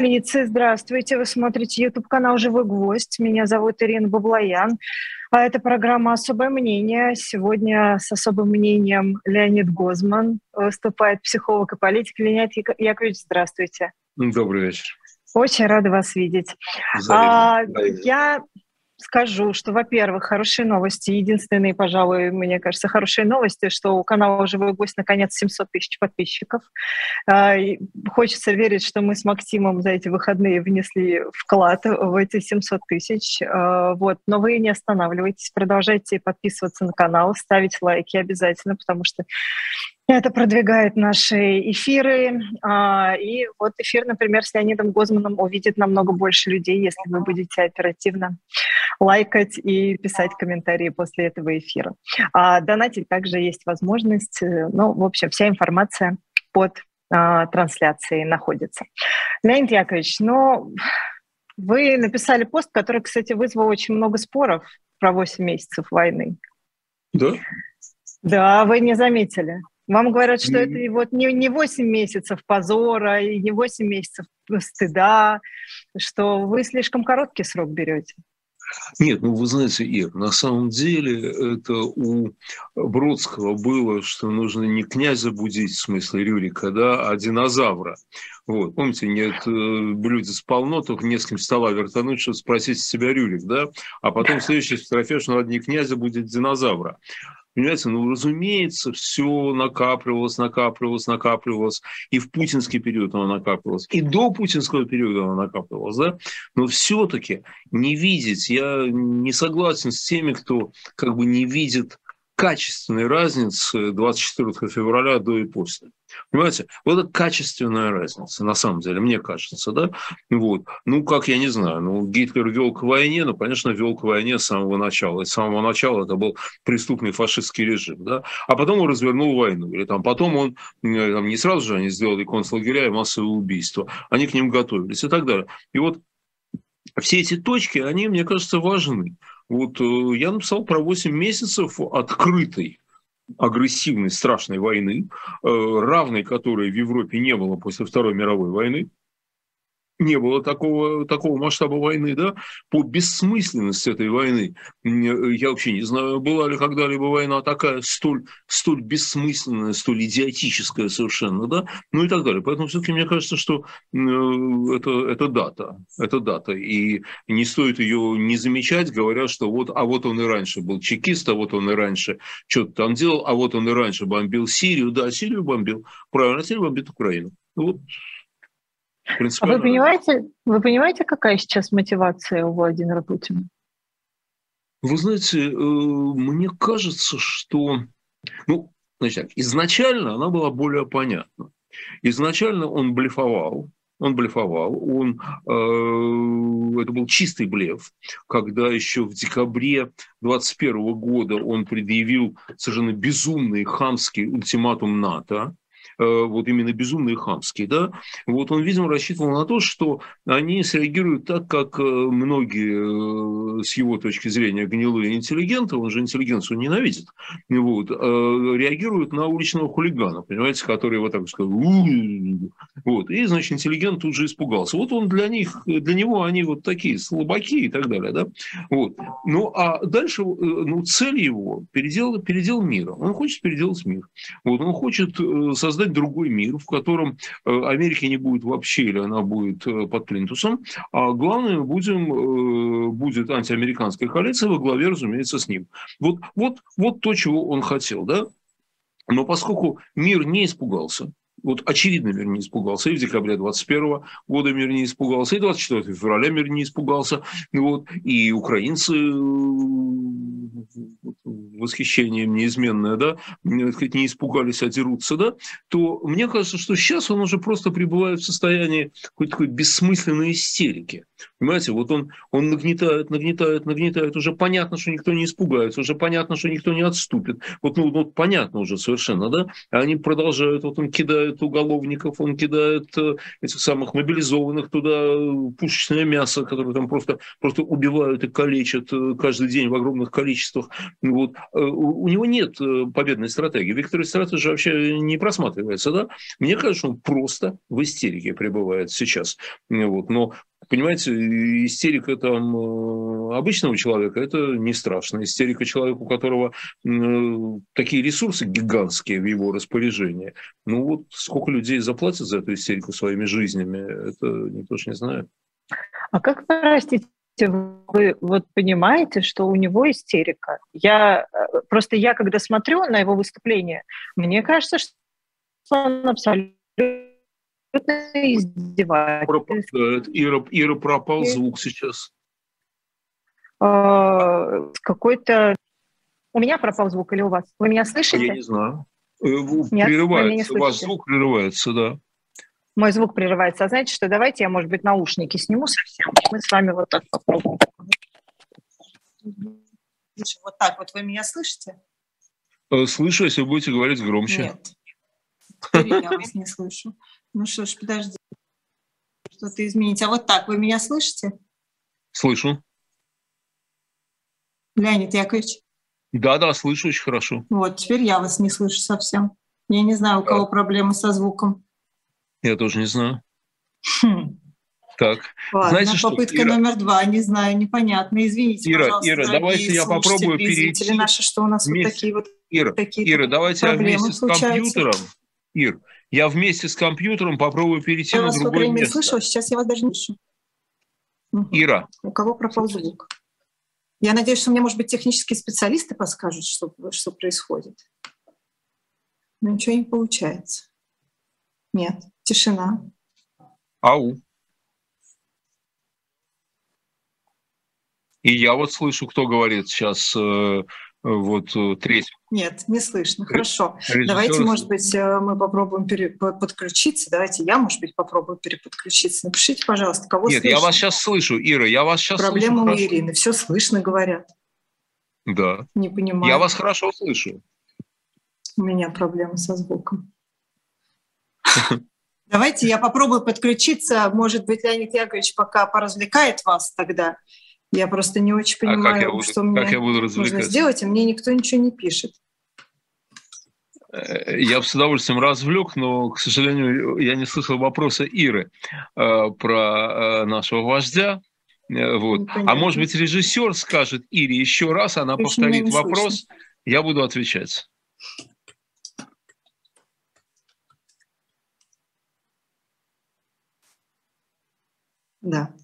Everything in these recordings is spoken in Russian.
столицы. Здравствуйте. Вы смотрите YouTube-канал «Живой гвоздь». Меня зовут Ирина Баблоян. А это программа «Особое мнение». Сегодня с особым мнением Леонид Гозман выступает психолог и политик. Леонид Яковлевич, здравствуйте. Добрый вечер. Очень рада вас видеть. А, я скажу, что, во-первых, хорошие новости. Единственные, пожалуй, мне кажется, хорошие новости, что у канала «Живой гость» наконец 700 тысяч подписчиков. А, хочется верить, что мы с Максимом за эти выходные внесли вклад в эти 700 тысяч. А, вот. Но вы не останавливайтесь, продолжайте подписываться на канал, ставить лайки обязательно, потому что это продвигает наши эфиры. А, и вот эфир, например, с Леонидом Гозманом увидит намного больше людей, если вы будете оперативно лайкать и писать комментарии после этого эфира. А донатить также есть возможность. Э, ну, в общем, вся информация под а, трансляцией находится. Леонид Яковлевич, ну, вы написали пост, который, кстати, вызвал очень много споров про 8 месяцев войны. Да? Да, вы не заметили. Вам говорят, что это вот не, не 8 месяцев позора и не 8 месяцев стыда, что вы слишком короткий срок берете. Нет, ну вы знаете, Ир, на самом деле это у Бродского было, что нужно не князя будить, в смысле Рюрика, да, а динозавра. Вот, помните, нет э, блюдец полно, только не с кем стола вертануть, чтобы спросить себя Рюрик, да? А потом следующая фотография, что надо не князя будет динозавра. Понимаете, ну, разумеется, все накапливалось, накапливалось, накапливалось. И в путинский период оно накапливалось, и до путинского периода оно накапливалось, да? Но все-таки не видеть, я не согласен с теми, кто как бы не видит качественной разницы 24 февраля до и после. Понимаете? Вот это качественная разница, на самом деле, мне кажется, да? Вот. Ну, как я не знаю, ну, Гитлер вел к войне, ну, конечно, вел к войне с самого начала. И с самого начала это был преступный фашистский режим, да? А потом он развернул войну. Или там потом он, э, там, не сразу же они сделали концлагеря и массовые убийства. Они к ним готовились и так далее. И вот все эти точки, они, мне кажется, важны. Вот э, я написал про 8 месяцев открытой агрессивной, страшной войны, э, равной которой в Европе не было после Второй мировой войны не было такого, такого масштаба войны, да, по бессмысленности этой войны. Я вообще не знаю, была ли когда-либо война такая, столь, столь бессмысленная, столь идиотическая совершенно, да, ну и так далее. Поэтому все-таки мне кажется, что э, это, это дата, это дата, и не стоит ее не замечать, говоря, что вот, а вот он и раньше был чекист, а вот он и раньше что-то там делал, а вот он и раньше бомбил Сирию, да, Сирию бомбил, правильно, Сирию бомбит Украину. Ну вот а вы понимаете, вы понимаете, какая сейчас мотивация у Владимира Путина? Вы знаете, э, мне кажется, что, ну, значит, изначально она была более понятна. Изначально он блефовал, он блефовал, он, э, это был чистый блеф, когда еще в декабре 2021 года он предъявил совершенно безумный хамский ультиматум НАТО, вот именно безумный и хамский, да, вот он, видимо, рассчитывал на то, что они среагируют так, как э, многие, э, с его точки зрения, гнилые интеллигенты, он же интеллигенцию ненавидит, вот, реагируют на уличного хулигана, понимаете, который вот так сказал, вот, и, значит, интеллигент тут же испугался. Вот он для них, для него они вот такие слабаки и так далее, да, вот. Ну, а дальше, ну, цель его передел, передел мира. Он хочет переделать мир. Вот, он хочет создать создать другой мир, в котором э, Америки не будет вообще, или она будет э, под плинтусом, а главное будем, э, будет антиамериканская коалиция во главе, разумеется, с ним. Вот, вот, вот то, чего он хотел, да? Но поскольку мир не испугался, вот очевидно мир не испугался. И в декабре 21 года мир не испугался, и 24 февраля мир не испугался. Вот, и украинцы восхищением неизменное, да, не испугались, а дерутся, да, то мне кажется, что сейчас он уже просто пребывает в состоянии какой-то такой бессмысленной истерики. Понимаете, вот он, он нагнетает, нагнетает, нагнетает, уже понятно, что никто не испугается, уже понятно, что никто не отступит. Вот, ну, вот понятно уже совершенно, да, а они продолжают, вот он кидает уголовников, он кидает э, этих самых мобилизованных туда, э, пушечное мясо, которое там просто, просто убивают и калечат э, каждый день в огромных количествах. Вот. У него нет победной стратегии. Виктор Стратеж вообще не просматривается. Да? Мне кажется, он просто в истерике пребывает сейчас. Вот. Но Понимаете, истерика там э, обычного человека – это не страшно. Истерика человека, у которого такие ресурсы гигантские в его распоряжении. Ну вот сколько людей заплатят за эту истерику своими жизнями, это никто же не знает. А как, простите, вы вот понимаете, что у него истерика? Я э, просто я, когда смотрю на его выступление, мне кажется, что он абсолютно издевательство. Ира, Ира пропал звук сейчас. А, какой-то... У меня пропал звук или у вас? Вы меня слышите? Я не знаю. Э, Нет, прерывается. У вас звук прерывается, да. Мой звук прерывается. А знаете что, давайте я, может быть, наушники сниму совсем. Мы с вами вот так попробуем. Вот так вот вы меня слышите? Э, слышу, если будете говорить громче. Нет. Теперь я вас не слышу. Ну что ж, подожди. Что-то изменить. А вот так, вы меня слышите? Слышу. Леонид Яковлевич? Да, да, слышу очень хорошо. Вот, теперь я вас не слышу совсем. Я не знаю, у кого да. проблемы со звуком. Я тоже не знаю. Хм. Так. Ладно, Знаете, попытка что, Ира... номер два, не знаю, непонятно. Извините, Ира, пожалуйста, Ира, давайте я попробую перейти. наши, что у нас вместе... вот такие вот Ира, Ира, давайте я вместе с компьютером. Ир, я вместе с компьютером попробую перейти я на другое место. Я вас слышу, сейчас я вас даже не слышу. Ира. У кого пропал звук? Я надеюсь, что мне, может быть, технические специалисты подскажут, что, что происходит. Но ничего не получается. Нет, тишина. Ау. И я вот слышу, кто говорит сейчас э, вот э, треть. Нет, не слышно. Хорошо. Режиссер... Давайте, может быть, э, мы попробуем пере... подключиться. Давайте я, может быть, попробую переподключиться. Напишите, пожалуйста, кого Нет, слышно. я вас сейчас слышу, Ира, я вас сейчас Проблема слышу. у Ирины. Все слышно, говорят. Да. Не понимаю. Я вас хорошо слышу. У меня проблемы со звуком. Давайте я попробую подключиться. Может быть, Леонид Яковлевич пока поразвлекает вас тогда. Я просто не очень понимаю, а как я буду, что мне как я буду нужно сделать, и мне никто ничего не пишет. Э, я бы с удовольствием развлек, но, к сожалению, я не слышал вопроса Иры э, про э, нашего вождя. Э, вот. А может быть, режиссер скажет Ире еще раз, она Ты повторит вопрос, слышно. я буду отвечать. Да.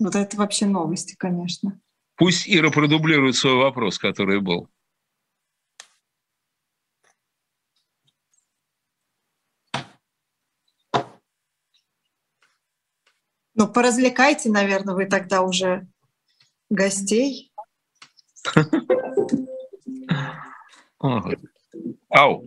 Вот это вообще новости, конечно. Пусть Ира продублирует свой вопрос, который был. Ну, поразвлекайте, наверное, вы тогда уже гостей. Ау.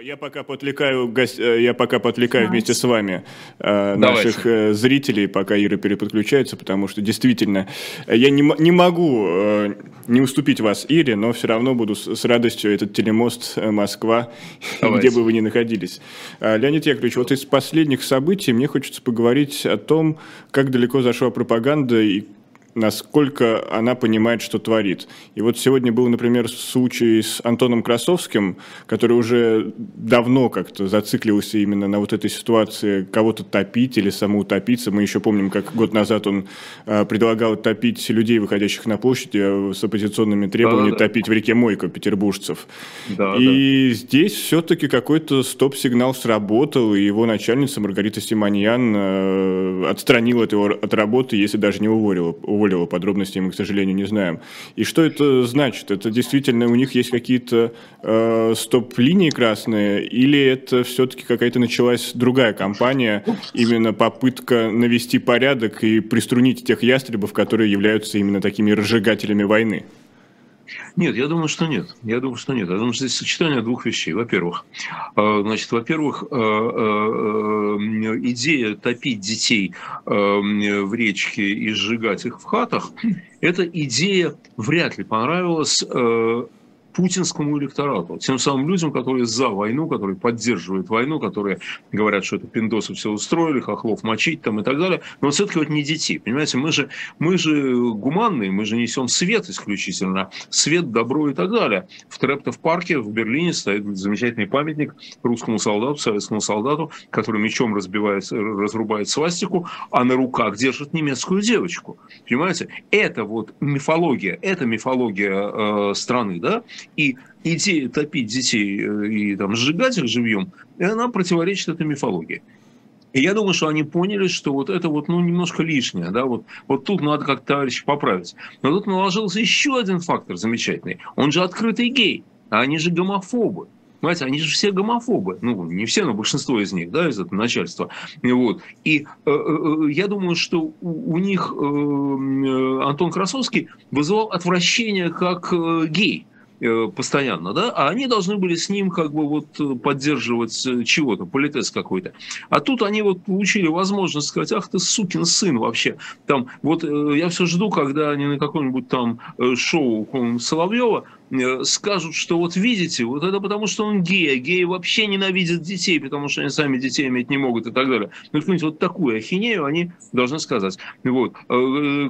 Я пока подвлекаю, э, я пока подвлекаю вместе с вами э, наших э, зрителей, пока Ира переподключается, потому что действительно я не, не могу э, не уступить вас Ире, но все равно буду с, с радостью этот телемост э, Москва, Давайте. где бы вы ни находились. Э, Леонид Яковлевич, вот из последних событий мне хочется поговорить о том, как далеко зашла пропаганда и насколько она понимает, что творит. И вот сегодня был, например, случай с Антоном Красовским, который уже давно как-то зациклился именно на вот этой ситуации кого-то топить или самоутопиться. Мы еще помним, как год назад он э, предлагал топить людей, выходящих на площадь э, с оппозиционными требованиями да, да, топить в реке Мойка петербуржцев. Да, и да. здесь все-таки какой-то стоп-сигнал сработал, и его начальница Маргарита Симоньян э, отстранила от его от работы, если даже не уволила уволила. Подробностей мы, к сожалению, не знаем. И что это значит? Это действительно у них есть какие-то э, стоп-линии красные, или это все-таки какая-то началась другая кампания, именно попытка навести порядок и приструнить тех ястребов, которые являются именно такими разжигателями войны? Нет, я думаю, что нет. Я думаю, что нет. Я думаю, что здесь сочетание двух вещей. Во-первых, э, значит, во-первых, э, э, идея топить детей в речке и сжигать их в хатах, эта идея вряд ли понравилась путинскому электорату, тем самым людям, которые за войну, которые поддерживают войну, которые говорят, что это пиндосы все устроили, хохлов мочить там и так далее. Но все-таки вот не детей, понимаете, мы же, мы же гуманные, мы же несем свет исключительно, свет, добро и так далее. В Трептов парке в Берлине стоит замечательный памятник русскому солдату, советскому солдату, который мечом разбивает, разрубает свастику, а на руках держит немецкую девочку. Понимаете, это вот мифология, это мифология э, страны, да, и идея топить детей э, и там, сжигать их живьем, она противоречит этой мифологии. И я думаю, что они поняли, что вот это вот, ну, немножко лишнее, да, вот, вот тут надо как товарищ поправить. Но тут наложился еще один фактор замечательный. Он же открытый гей, а они же гомофобы. Понимаете, они же все гомофобы. Ну, не все, но большинство из них, да, из этого начальства. Вот. И э, э, я думаю, что у, у них э, э Антон Красовский вызывал отвращение как э, гей. Э, постоянно, да, а они должны были с ним как бы вот э, поддерживать э, чего-то, политес какой-то. А тут они вот получили возможность сказать, ах ты сукин сын вообще. Там, вот я все жду, когда они на каком-нибудь там шоу Соловьева скажут, что вот видите, вот это потому, что он гей, а геи вообще ненавидят детей, потому что они сами детей иметь не могут и так далее. Ну, вот такую ахинею они должны сказать. Вот.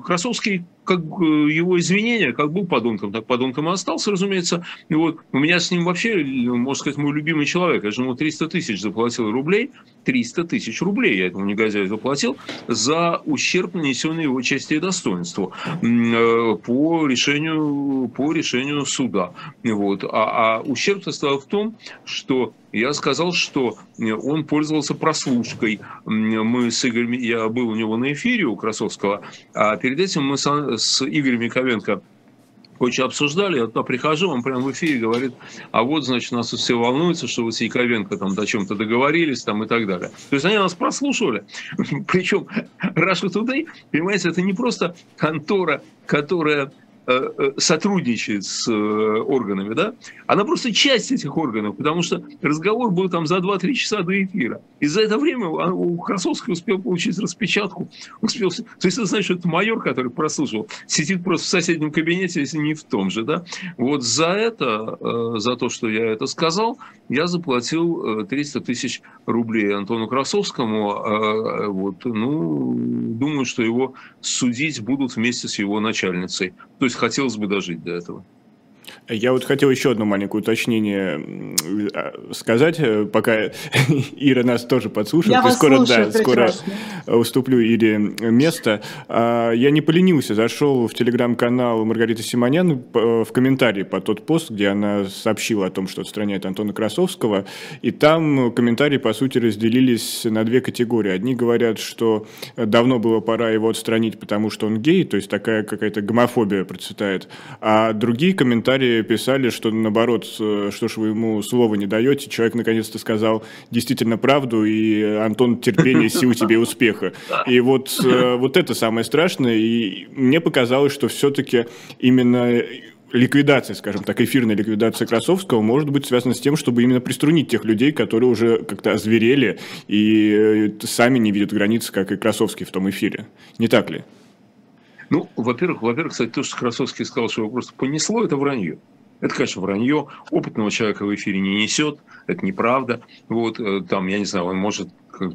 Красовский как его извинения, как был подонком, так подонком и остался, разумеется. И вот у меня с ним вообще, можно сказать, мой любимый человек. Я же ему 300 тысяч заплатил рублей, 300 тысяч рублей я этому негодяю заплатил за ущерб, нанесенный его чести и достоинству э, по решению, по решению суда. Вот. А, а ущерб состоял в том, что я сказал, что он пользовался прослушкой. Мы с Игорем, я был у него на эфире у Красовского, а перед этим мы с Игорем Яковенко кое обсуждали, я туда прихожу, он прямо в эфире говорит, а вот, значит, нас все волнуется, что вы с Яковенко там о чем-то договорились там и так далее. То есть они нас прослушивали. Причем Russia Today, понимаете, это не просто контора, которая сотрудничает с э, органами, да, она просто часть этих органов, потому что разговор был там за 2-3 часа до эфира. И за это время у Красовского успел получить распечатку. Успел... То есть это значит, что это майор, который прослушал, сидит просто в соседнем кабинете, если не в том же. Да? Вот за это, за то, что я это сказал, я заплатил 300 тысяч рублей Антону Красовскому. Вот, ну, думаю, что его судить будут вместе с его начальницей. То есть хотелось бы дожить до этого. Я вот хотел еще одно маленькое уточнение сказать, э, пока Ира нас тоже подслушивает. Я вас скоро, слушаю, да, скоро уступлю Ире место. А, я не поленился, зашел в телеграм-канал Маргариты Симонян в комментарии по тот пост, где она сообщила о том, что отстраняет Антона Красовского, и там комментарии, по сути, разделились на две категории. Одни говорят, что давно было пора его отстранить, потому что он гей, то есть такая какая-то гомофобия процветает, а другие комментарии писали, что наоборот, э, что ж вы ему слова не даете, человек наконец-то сказал действительно правду, и Антон терпение, сил тебе успеха. И вот, э, вот это самое страшное, и мне показалось, что все-таки именно ликвидация, скажем так, эфирная ликвидация Красовского может быть связана с тем, чтобы именно приструнить тех людей, которые уже как-то озверели и э, сами не видят границ, как и Красовский в том эфире. Не так ли? Ну, во-первых, во-первых, кстати, то, что Красовский сказал, что его просто понесло, это вранье. Это, конечно, вранье. Опытного человека в эфире не несет. Это неправда. Вот э, там, я не знаю, он может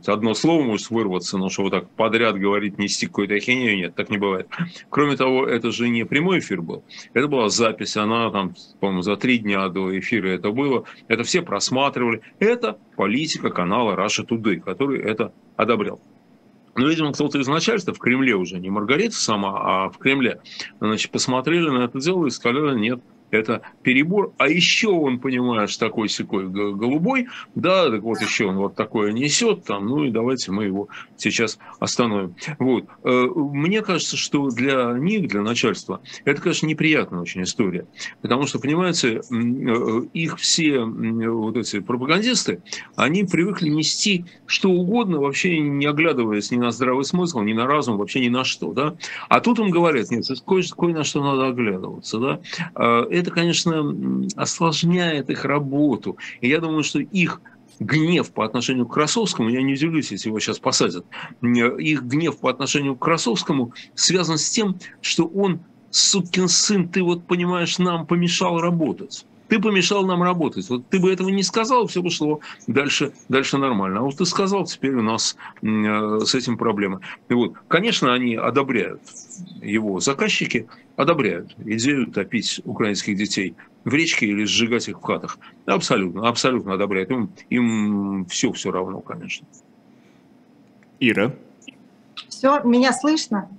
одно слово может вырваться, но что вот так подряд говорить, нести какую-то ахинею, нет, так не бывает. Кроме того, это же не прямой эфир был, это была запись, она там, по-моему, за три дня до эфира это было, это все просматривали. Это политика канала Russia Today, который это одобрял. Ну, видимо, кто-то из начальства в Кремле уже, не Маргарита сама, а в Кремле, значит, посмотрели на это дело и сказали, нет, это перебор. А еще он, понимаешь, такой секой голубой, да, так вот еще он вот такое несет, там, ну и давайте мы его сейчас остановим. Вот. Э, мне кажется, что для них, для начальства, это, конечно, неприятная очень история. Потому что, понимаете, э, их все вот эти пропагандисты, они привыкли нести что угодно, вообще не оглядываясь ни на здравый смысл, ни на разум, вообще ни на что, да. А тут им говорят, нет, кое, кое на что надо оглядываться, да э, это, конечно, осложняет их работу. И я думаю, что их гнев по отношению к Красовскому, я не удивлюсь, если его сейчас посадят, их гнев по отношению к Красовскому связан с тем, что он, сукин сын, ты вот понимаешь, нам помешал работать. Ты помешал нам работать. Вот ты бы этого не сказал, все бы шло дальше, дальше нормально. А вот ты сказал, теперь у нас э, с этим проблемы. И вот, конечно, они одобряют, его заказчики одобряют идею топить украинских детей в речке или сжигать их в хатах. Абсолютно, абсолютно одобряют. Им, им все все равно, конечно. Ира. Все, меня слышно?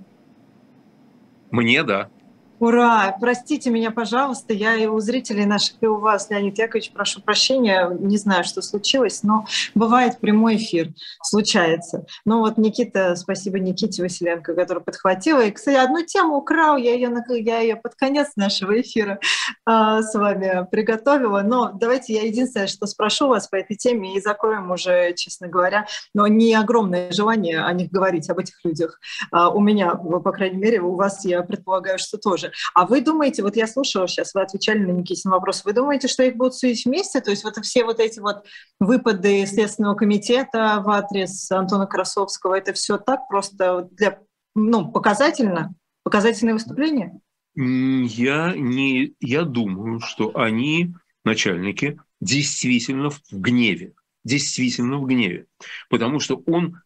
Мне да. Ура! Простите меня, пожалуйста, я и у зрителей наших, и у вас, Леонид Яковлевич, прошу прощения, не знаю, что случилось, но бывает прямой эфир, случается. Но вот Никита, спасибо Никите Василенко, который подхватила. И, кстати, одну тему украл, я ее, я ее под конец нашего эфира э, с вами приготовила. Но давайте я единственное, что спрошу вас по этой теме, и закроем уже, честно говоря, но не огромное желание о них говорить, об этих людях. Э, у меня, по крайней мере, у вас, я предполагаю, что тоже. А вы думаете, вот я слушала сейчас, вы отвечали на Никитин вопрос, вы думаете, что их будут судить вместе? То есть вот все вот эти вот выпады Следственного комитета в адрес Антона Красовского, это все так просто для, ну, показательно? Показательное выступление? Я, не, я думаю, что они, начальники, действительно в гневе. Действительно в гневе. Потому что он,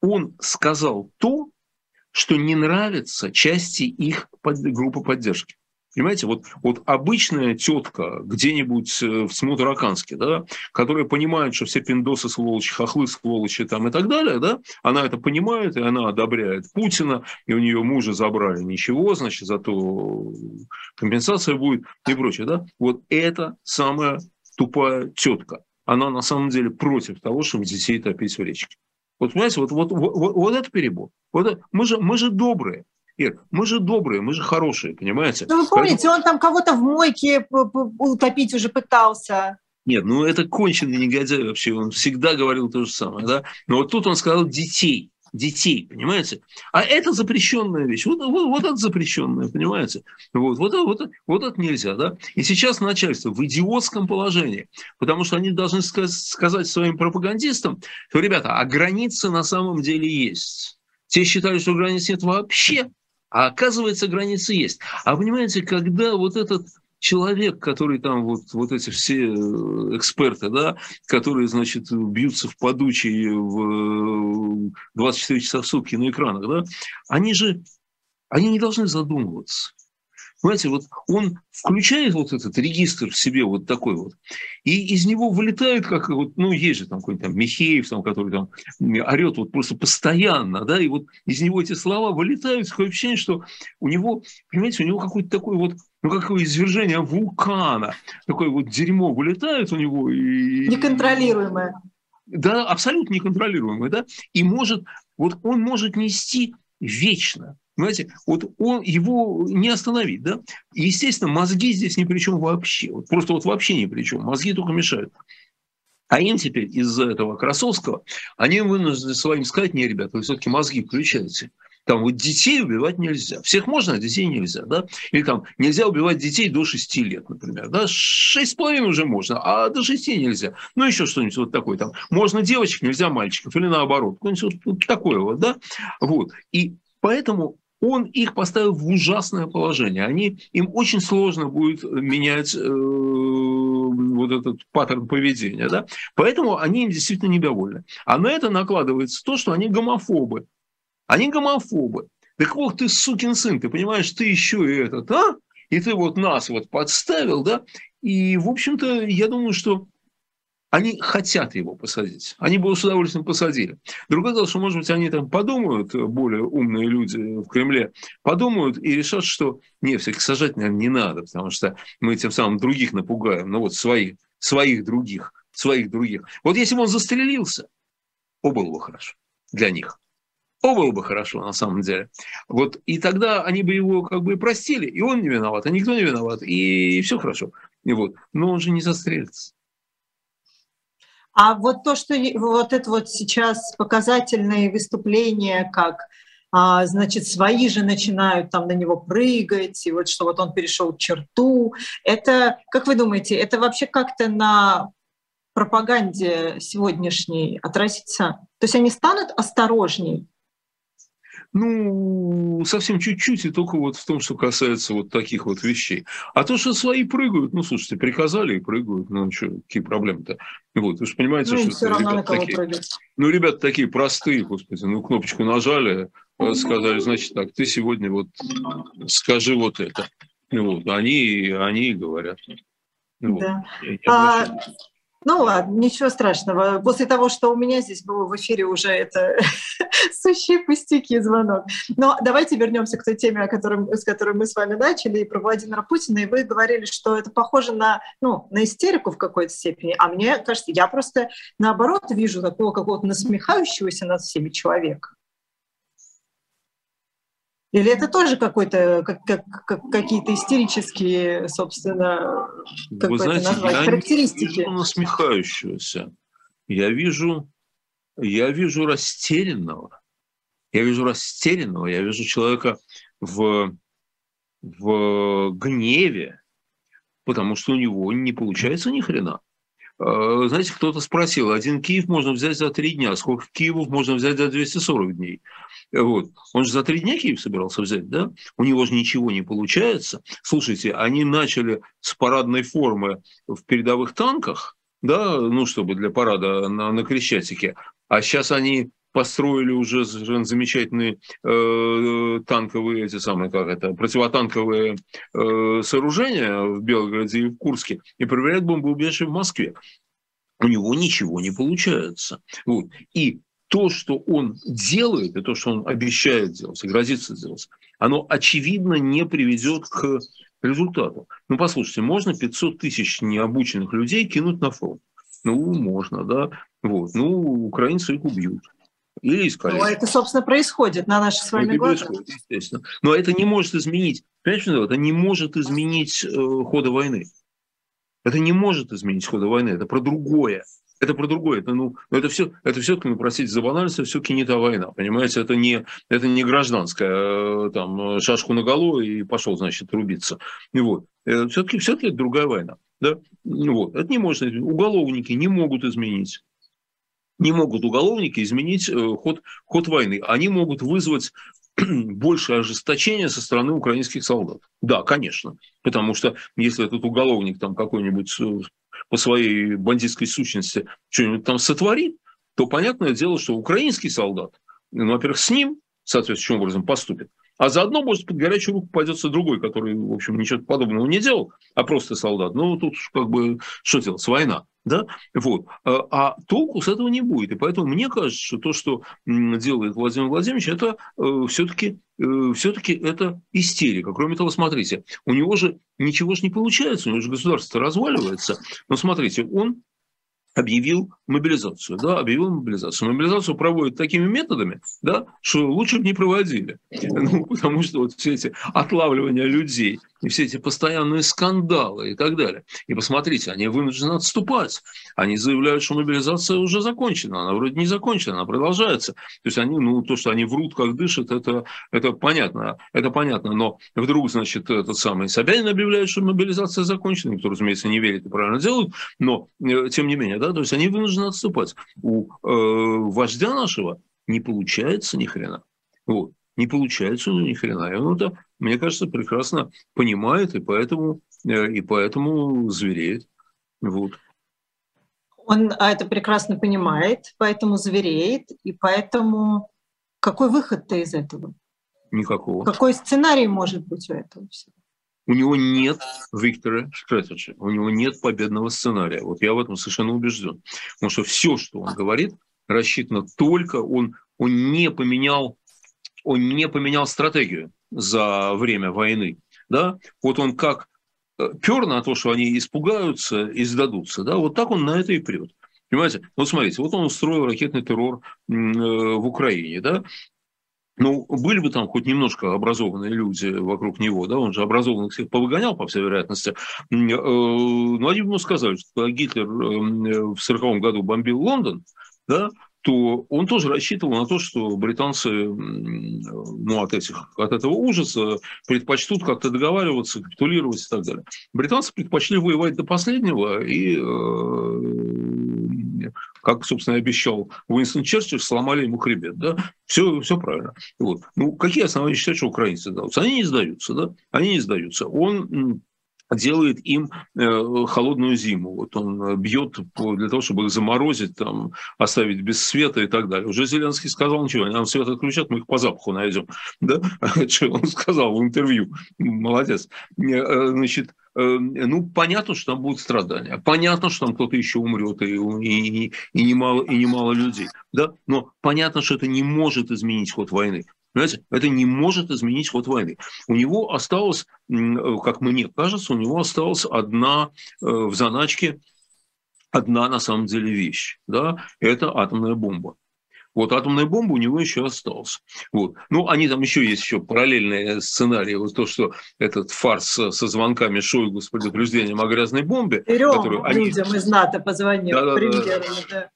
он сказал то, что не нравится части их под, группы поддержки. Понимаете, вот, вот обычная тетка где-нибудь э, в Смутараканске, да, которая понимает, что все пиндосы сволочи, хохлы сволочи там и так далее, да, она это понимает, и она одобряет Путина, и у нее мужа забрали ничего, значит, зато компенсация будет и прочее, да. Вот это самая тупая тетка. Она на самом деле против того, чтобы детей топить в речке. Вот понимаете, вот, вот, вот, вот это перебор. Вот, мы, же, мы же добрые. Ир, мы же добрые, мы же хорошие, понимаете? Ну, вы помните, Поэтому... он там кого-то в мойке утопить уже пытался. Нет, ну это конченый негодяй вообще, он всегда говорил то же самое, да? Но вот тут он сказал детей детей, понимаете? А это запрещенная вещь. Вот, вот, вот это запрещенная, понимаете? Вот, вот, вот, вот это нельзя, да? И сейчас начальство в идиотском положении, потому что они должны сказать своим пропагандистам, что, ребята, а границы на самом деле есть. Те считали, что границ нет вообще, а оказывается, границы есть. А понимаете, когда вот этот человек, который там вот, вот эти все э, эксперты, да, которые, значит, бьются в подучие в 24 часа в сутки на экранах, да, они же, они не должны задумываться. Понимаете, вот он включает вот этот регистр в себе вот такой вот, и из него вылетает, как вот, ну, есть же там какой-нибудь там Михеев, там, который там орет вот просто постоянно, да, и вот из него эти слова вылетают, такое ощущение, что у него, понимаете, у него какой-то такой вот, ну, какое извержение вулкана, такое вот дерьмо вылетает у него. И... Неконтролируемое. Да, абсолютно неконтролируемое, да, и может, вот он может нести вечно, Понимаете, вот он, его не остановить, да? естественно, мозги здесь ни при чем вообще. Вот просто вот вообще ни при чем. Мозги только мешают. А им теперь из-за этого Красовского, они вынуждены своим сказать, не, ребята, вы все-таки мозги включайте. Там вот детей убивать нельзя. Всех можно, а детей нельзя. Да? Или там нельзя убивать детей до 6 лет, например. Да? 6,5 уже можно, а до 6 нельзя. Ну, еще что-нибудь вот такое. Там. Можно девочек, нельзя мальчиков. Или наоборот. Вот, вот такое вот. Да? Вот. И поэтому он их поставил в ужасное положение. Они, им очень сложно будет менять э, вот этот паттерн поведения. Да? Поэтому они им действительно недовольны. А на это накладывается то, что они гомофобы. Они гомофобы. Так вот, ты сукин сын, ты понимаешь, ты еще и этот, а? И ты вот нас вот подставил, да? И, в общем-то, я думаю, что они хотят его посадить. Они бы с удовольствием посадили. Другое дело, что, может быть, они там подумают, более умные люди в Кремле, подумают и решат, что не, все-таки сажать, наверное, не надо, потому что мы тем самым других напугаем, ну вот своих, своих других, своих других. Вот если бы он застрелился, о, было бы хорошо для них. О, было бы хорошо, на самом деле. Вот, и тогда они бы его как бы простили, и он не виноват, и никто не виноват, и все хорошо. И вот. Но он же не застрелится. А вот то, что вот это вот сейчас показательные выступления, как а, значит, свои же начинают там на него прыгать, и вот что вот он перешел черту. Это, как вы думаете, это вообще как-то на пропаганде сегодняшней отразится? То есть они станут осторожней? Ну, совсем чуть-чуть, и только вот в том, что касается вот таких вот вещей. А то, что свои прыгают, ну, слушайте, приказали и прыгают, ну, что, какие проблемы-то? Вот, вы же понимаете, ну, что... Все равно на кого такие, прыгать. Ну, ребята такие простые, господи, ну, кнопочку нажали, э, сказали, значит так, ты сегодня вот скажи вот это. Вот, они, они и говорят. Вот. Да. а, ну ладно, ничего страшного. После того, что у меня здесь было в эфире, уже это сущие пустяки звонок. Но давайте вернемся к той теме, о которой, с которой мы с вами начали, и про Владимира Путина. И вы говорили, что это похоже на, ну, на истерику в какой-то степени. А мне кажется, я просто наоборот вижу такого какого-то насмехающегося над всеми человека. Или это тоже какой-то, как, как, как, какие-то истерические, собственно, как Вы знаете, назвать, я характеристики? Я насмехающегося. Я вижу, я вижу растерянного. Я вижу растерянного, я вижу человека в, в гневе, потому что у него не получается ни хрена. А, знаете, кто-то спросил, один Киев можно взять за три дня, сколько Киевов можно взять за 240 дней? Вот. Он же за три дня Киев собирался взять, да? У него же ничего не получается. Слушайте, они начали с парадной формы в передовых танках, да, ну, чтобы для парада на, на Крещатике, а сейчас они построили уже замечательные э, танковые, эти самые, как это, противотанковые э, сооружения в Белгороде и в Курске и проверяют бомбоубежище в Москве. У него ничего не получается. Вот. И то, что он делает, и то, что он обещает делать, и грозится делать, оно, очевидно, не приведет к результату. Ну, послушайте, можно 500 тысяч необученных людей кинуть на фронт? Ну, можно, да. Вот. Ну, украинцы их убьют. Или искали. Ну, это, собственно, происходит на наши с вами это глазах. естественно. Но это не может изменить, понимаете, это не может изменить э, хода войны. Это не может изменить хода войны, это про другое. Это про другое. Это, ну, это все, это все-таки, ну, простите за банальность, это все-таки не та война. Понимаете, это не, это не гражданская, э, там, шашку на голову и пошел, значит, рубиться. И вот. Все-таки, все-таки это другая война. Да? Вот. Это не может, уголовники не могут изменить не могут уголовники изменить э, ход, ход войны. Они могут вызвать больше ожесточения со стороны украинских солдат. Да, конечно. Потому что если этот уголовник там какой-нибудь э, по своей бандитской сущности что-нибудь там сотворит, то понятное дело, что украинский солдат, ну, во-первых, с ним соответствующим образом поступит, а заодно, может, под горячую руку пойдется другой, который, в общем, ничего подобного не делал, а просто солдат. Ну, тут как бы, что делать, война. Да? Вот. А, а толку с этого не будет. И поэтому мне кажется, что то, что делает Владимир Владимирович, это э, все-таки э, все-таки это истерика. Кроме того, смотрите, у него же ничего же не получается, у него же государство разваливается. Но смотрите, он объявил мобилизацию, да, объявил мобилизацию. Мобилизацию проводят такими методами, да, что лучше бы не проводили. Ну, потому что вот все эти отлавливания людей, и все эти постоянные скандалы и так далее. И посмотрите, они вынуждены отступать. Они заявляют, что мобилизация уже закончена. Она вроде не закончена, она продолжается. То есть они, ну, то, что они врут, как дышат, это, это понятно. Это понятно. Но вдруг, значит, этот самый Собянин объявляет, что мобилизация закончена. Никто, разумеется, не верит и правильно делают. Но, э, тем не менее, да, то есть они вынуждены отступать. У э, вождя нашего не получается ни хрена. Вот не получается у него ни хрена. И он это, мне кажется, прекрасно понимает, и поэтому, э, и поэтому звереет. Вот. Он а это прекрасно понимает, поэтому звереет, и поэтому какой выход-то из этого? Никакого. Какой сценарий может быть у этого всего? У него нет Виктора Strategy, у него нет победного сценария. Вот я в этом совершенно убежден. Потому что все, что он говорит, рассчитано только, он, он не поменял он не поменял стратегию за время войны. Да? Вот он как э, пер на то, что они испугаются и сдадутся, да, вот так он на это и прет. Понимаете? Вот смотрите, вот он устроил ракетный террор э, в Украине, да, ну, были бы там хоть немножко образованные люди вокруг него, да, он же образованных всех повыгонял, по всей вероятности. Э, ну, они бы ему сказали, что Гитлер в 1940 году бомбил Лондон, да, то он тоже рассчитывал на то, что британцы ну, от, этих, от этого ужаса предпочтут как-то договариваться, капитулировать и так далее. Британцы предпочли воевать до последнего и э, как, собственно, обещал Уинстон Черчилль, сломали ему хребет, да, все, все правильно. Вот. Ну, какие основания считают, что украинцы сдаются? Они не сдаются, да, они не сдаются. Он делает им э, холодную зиму. Вот он э, бьет для того, чтобы их заморозить, там, оставить без света и так далее. Уже Зеленский сказал, ничего, они нам свет отключат, мы их по запаху найдем. Да? Что он сказал в интервью. Молодец. Э, значит, ну, понятно, что там будут страдания. Понятно, что там кто-то еще умрет, и, и, и, немало, и немало людей. Да? Но понятно, что это не может изменить ход войны. Понимаете, это не может изменить ход войны. У него осталось, как мне кажется, у него осталась одна э, в заначке, одна на самом деле вещь. Да? Это атомная бомба. Вот атомная бомба у него еще осталась. Вот. Ну, они там еще есть еще параллельные сценарии. Вот то, что этот фарс со звонками Шойгу с предупреждением о грязной бомбе. Берем которую они... людям из НАТО позвонил, да, да, да. А,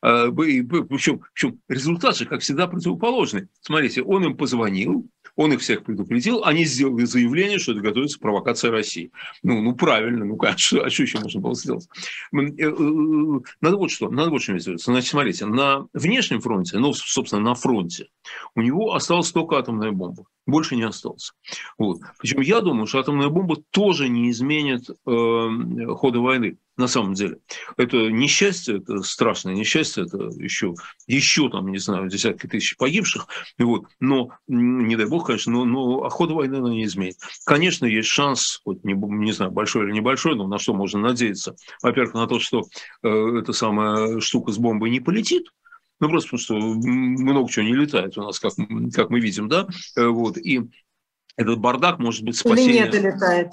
причем, причем результат же, как всегда, противоположный. Смотрите, он им позвонил, он их всех предупредил, они сделали заявление, что это готовится провокация России. Ну, ну правильно, ну а что, а что еще можно было сделать? Э, э, надо вот что, надо вот что интересуется. Значит, смотрите, на внешнем фронте, ну, собственно, на фронте, у него осталась только атомная бомба больше не осталось. Вот. Причем я думаю, что атомная бомба тоже не изменит э, хода войны на самом деле. Это несчастье, это страшное несчастье, это еще, еще там, не знаю, десятки тысяч погибших, вот. но, не дай бог, конечно, но, но ход войны она не изменит. Конечно, есть шанс, хоть не, не знаю, большой или небольшой, но на что можно надеяться? Во-первых, на то, что э, эта самая штука с бомбой не полетит, ну, просто потому что много чего не летает у нас, как, как мы видим, да, э, вот, и этот бардак может быть спасением. Или не долетает.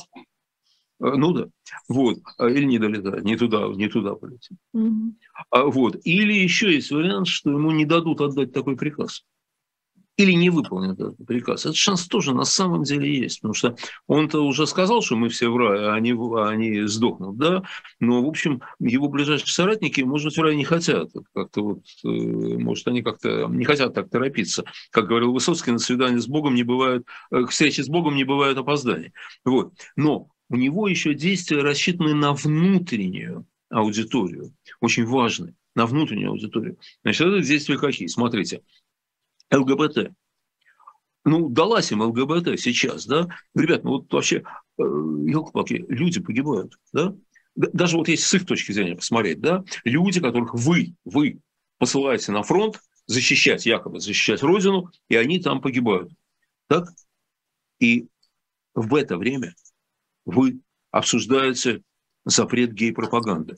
Э, ну да, вот, а, или не долетает, не туда, не туда полетит. Угу. Вот, или еще есть вариант, что ему не дадут отдать такой приказ или не выполнит этот приказ. Этот шанс тоже на самом деле есть, потому что он-то уже сказал, что мы все в рае, а они, а они сдохнут, да, но, в общем, его ближайшие соратники, может быть, в рай не хотят, как-то вот, э, может, они как-то не хотят так торопиться. Как говорил Высоцкий, на свидание с Богом не бывает, э, к встрече с Богом не бывает опозданий. Вот. Но у него еще действия рассчитаны на внутреннюю аудиторию, очень важные, на внутреннюю аудиторию. Значит, это действия какие? Смотрите, ЛГБТ. Ну, далась им ЛГБТ сейчас, да? Ребят, ну вот вообще, э, елки-палки, люди погибают, да? Даже вот если с их точки зрения посмотреть, да, люди, которых вы, вы посылаете на фронт защищать, якобы защищать Родину, и они там погибают. Так? И в это время вы обсуждаете запрет гей-пропаганды.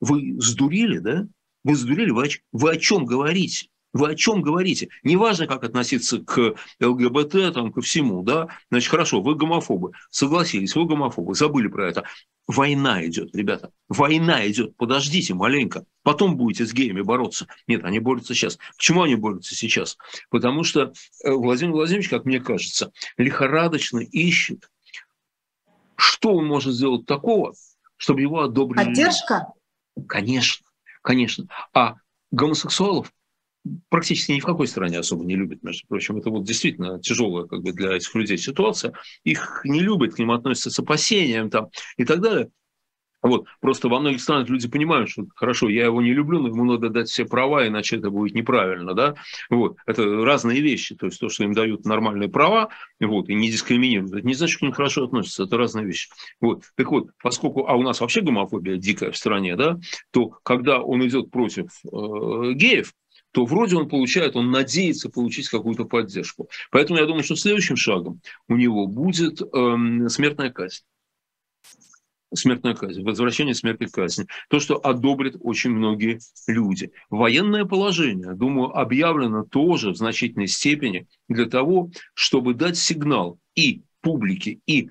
Вы сдурели, да? Вы сдурели? Вы о, вы о чем говорите? Вы о чем говорите? Неважно, как относиться к ЛГБТ, там, ко всему, да? Значит, хорошо, вы гомофобы, согласились, вы гомофобы, забыли про это. Война идет, ребята, война идет, подождите маленько, потом будете с геями бороться. Нет, они борются сейчас. Почему они борются сейчас? Потому что э, Владимир Владимирович, как мне кажется, лихорадочно ищет, что он может сделать такого, чтобы его одобрили. Поддержка? Конечно, конечно. А гомосексуалов практически ни в какой стране особо не любят, между прочим. Это вот действительно тяжелая как бы для этих людей ситуация. Их не любят, к ним относятся с опасением там, и так далее. Вот. Просто во многих странах люди понимают, что хорошо, я его не люблю, но ему надо дать все права, иначе это будет неправильно. Да? Вот. Это разные вещи. То есть то, что им дают нормальные права вот, и не дискриминируют, это не значит, что к ним хорошо относятся. Это разные вещи. Вот. Так вот, поскольку, а у нас вообще гомофобия дикая в стране, да, то когда он идет против э, геев, то вроде он получает, он надеется получить какую-то поддержку. Поэтому я думаю, что следующим шагом у него будет э, смертная казнь смертная казнь, возвращение смертной казни. То, что одобрят очень многие люди. Военное положение, думаю, объявлено тоже в значительной степени для того, чтобы дать сигнал и публике, и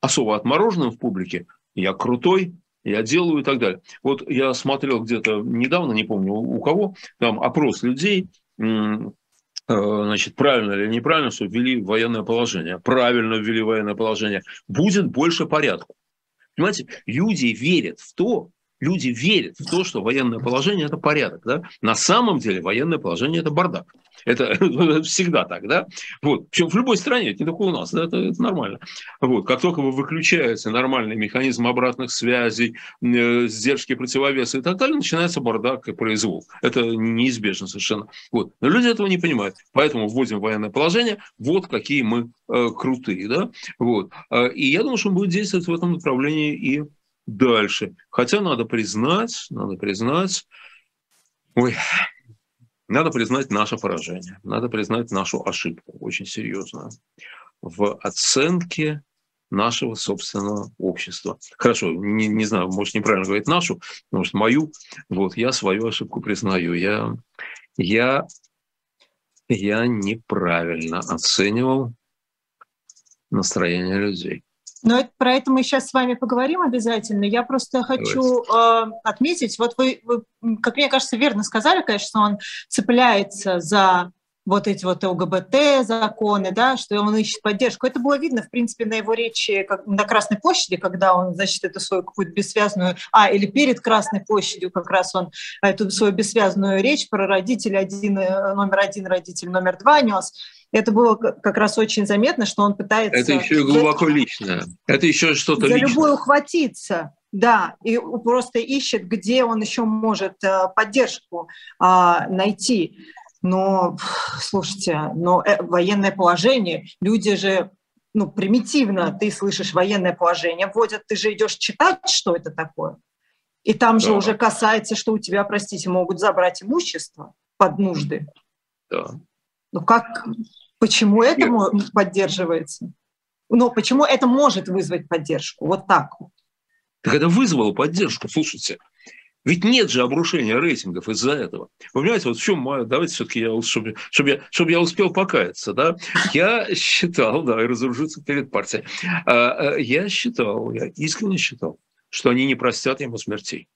особо отмороженным в публике, я крутой, я делаю и так далее. Вот я смотрел где-то недавно, не помню у кого, там опрос людей, э, значит, правильно или неправильно, что ввели военное положение. Правильно ввели военное положение. Будет больше порядка. Понимаете, люди верят в то, люди верят в то, что военное положение – это порядок. Да? На самом деле военное положение – это бардак. Это, всегда так, да? Вот. Причем в любой стране, это не только у нас, да, это, это нормально. Вот. Как только вы выключаете нормальный механизм обратных связей, э, сдержки, противовеса и так далее, начинается бардак и произвол. Это неизбежно совершенно. Вот. Но люди этого не понимают. Поэтому вводим военное положение. Вот какие мы э, крутые, да? Вот. Э, и я думаю, что он будет действовать в этом направлении и дальше. Хотя надо признать, надо признать, ой, надо признать наше поражение, надо признать нашу ошибку, очень серьезную, в оценке нашего собственного общества. Хорошо, не, не знаю, может, неправильно говорить нашу, может, мою. Вот, я свою ошибку признаю. Я, я, я неправильно оценивал настроение людей. Но это, про это мы сейчас с вами поговорим обязательно. Я просто хочу э, отметить, вот вы, вы, как мне кажется, верно сказали, конечно, что он цепляется за вот эти вот ЛГБТ законы, да, что он ищет поддержку. Это было видно, в принципе, на его речи как, на Красной площади, когда он, значит, эту свою какую-то бессвязную... А, или перед Красной площадью как раз он эту свою бессвязную речь про родителей один, э, номер один, родитель номер два нес. Это было как раз очень заметно, что он пытается... Это еще и глубоко личное. Это еще что-то личное. За любую ухватиться. Да, и просто ищет, где он еще может э, поддержку а, найти. Но, слушайте, но э, военное положение, люди же ну, примитивно ты слышишь военное положение, вводят, ты же идешь читать, что это такое. И там же да. уже касается, что у тебя, простите, могут забрать имущество под нужды. Да. Ну как, почему это Нет. поддерживается? Но почему это может вызвать поддержку? Вот так. Так это вызвало поддержку, слушайте. Ведь нет же обрушения рейтингов из-за этого. Вы понимаете, вот в чем мое... Давайте все-таки, я, чтобы, чтобы, я, чтобы я успел покаяться. Да? Я считал, да, и разоружиться перед партией. А, а, я считал, я искренне считал, что они не простят ему смертей.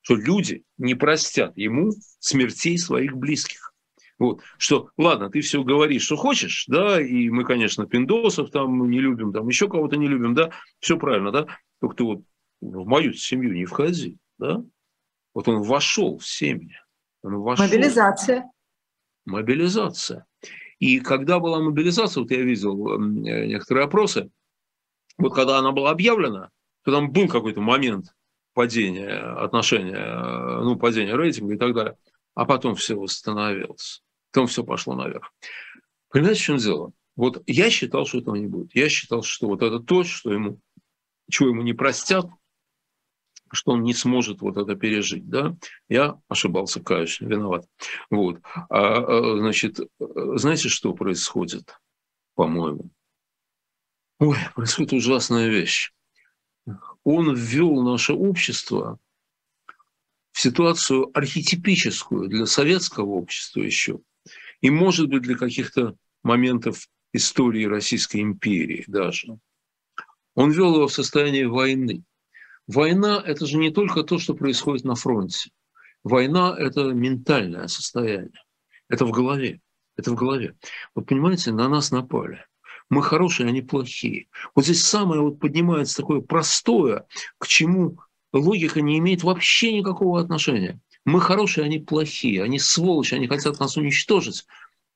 Что люди не простят ему смертей своих близких. Вот, что, ладно, ты все говоришь, что хочешь, да, и мы, конечно, пиндосов там не любим, там еще кого-то не любим, да, все правильно, да, только ты вот в мою семью не входи, да, вот он вошел в семьи. Он вошел. Мобилизация. Мобилизация. И когда была мобилизация, вот я видел э, некоторые опросы, вот когда она была объявлена, то там был какой-то момент падения отношения, э, ну, падения рейтинга и так далее, а потом все восстановилось. Потом все пошло наверх. Понимаете, в чем дело? Вот я считал, что этого не будет. Я считал, что вот это то, что ему, чего ему не простят, что он не сможет вот это пережить, да, я ошибался, конечно, виноват. Вот. А, а значит, знаете, что происходит, по-моему? Ой, происходит ужасная вещь. Он ввел наше общество в ситуацию архетипическую для советского общества еще, и, может быть, для каких-то моментов истории Российской империи даже. Он ввел его в состояние войны. Война – это же не только то, что происходит на фронте. Война – это ментальное состояние. Это в голове. Это в голове. Вот понимаете, на нас напали. Мы хорошие, они плохие. Вот здесь самое вот поднимается такое простое, к чему логика не имеет вообще никакого отношения. Мы хорошие, они плохие, они сволочи, они хотят нас уничтожить.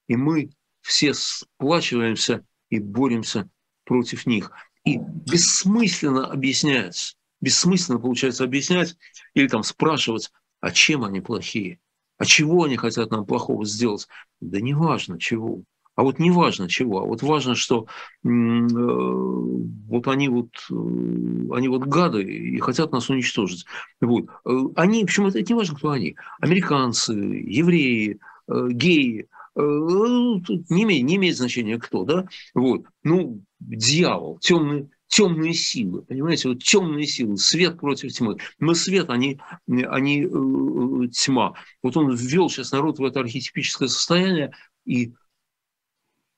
И мы все сплачиваемся и боремся против них. И бессмысленно объясняется, бессмысленно получается объяснять или там спрашивать, а чем они плохие, а чего они хотят нам плохого сделать. Да не важно чего. А вот не важно чего, а вот важно, что э, вот они вот, э, они вот гады и хотят нас уничтожить. Вот. Э, они, почему это, это не важно, кто они. Американцы, евреи, э, геи, э, не, имеет, не имеет значения кто, да? Вот. Ну, дьявол, темный, темные силы, понимаете, вот темные силы, свет против тьмы. Мы свет, они, они э, тьма. Вот он ввел сейчас народ в это архетипическое состояние, и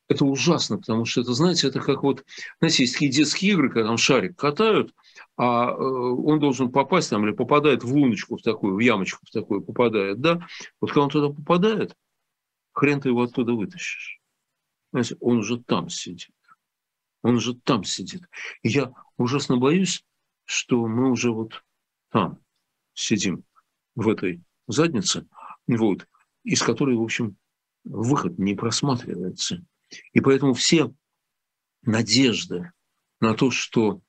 это ужасно, потому что это, знаете, это как вот, знаете, есть такие детские игры, когда там шарик катают, а э, он должен попасть там или попадает в луночку в такую, в ямочку в такую попадает, да? Вот когда он туда попадает, хрен ты его оттуда вытащишь. Знаете, он уже там сидит. Он же там сидит. И я ужасно боюсь, что мы уже вот там. сидим в этой заднице, вот, из которой, в общем, выход не просматривается. И поэтому все надежды на то, что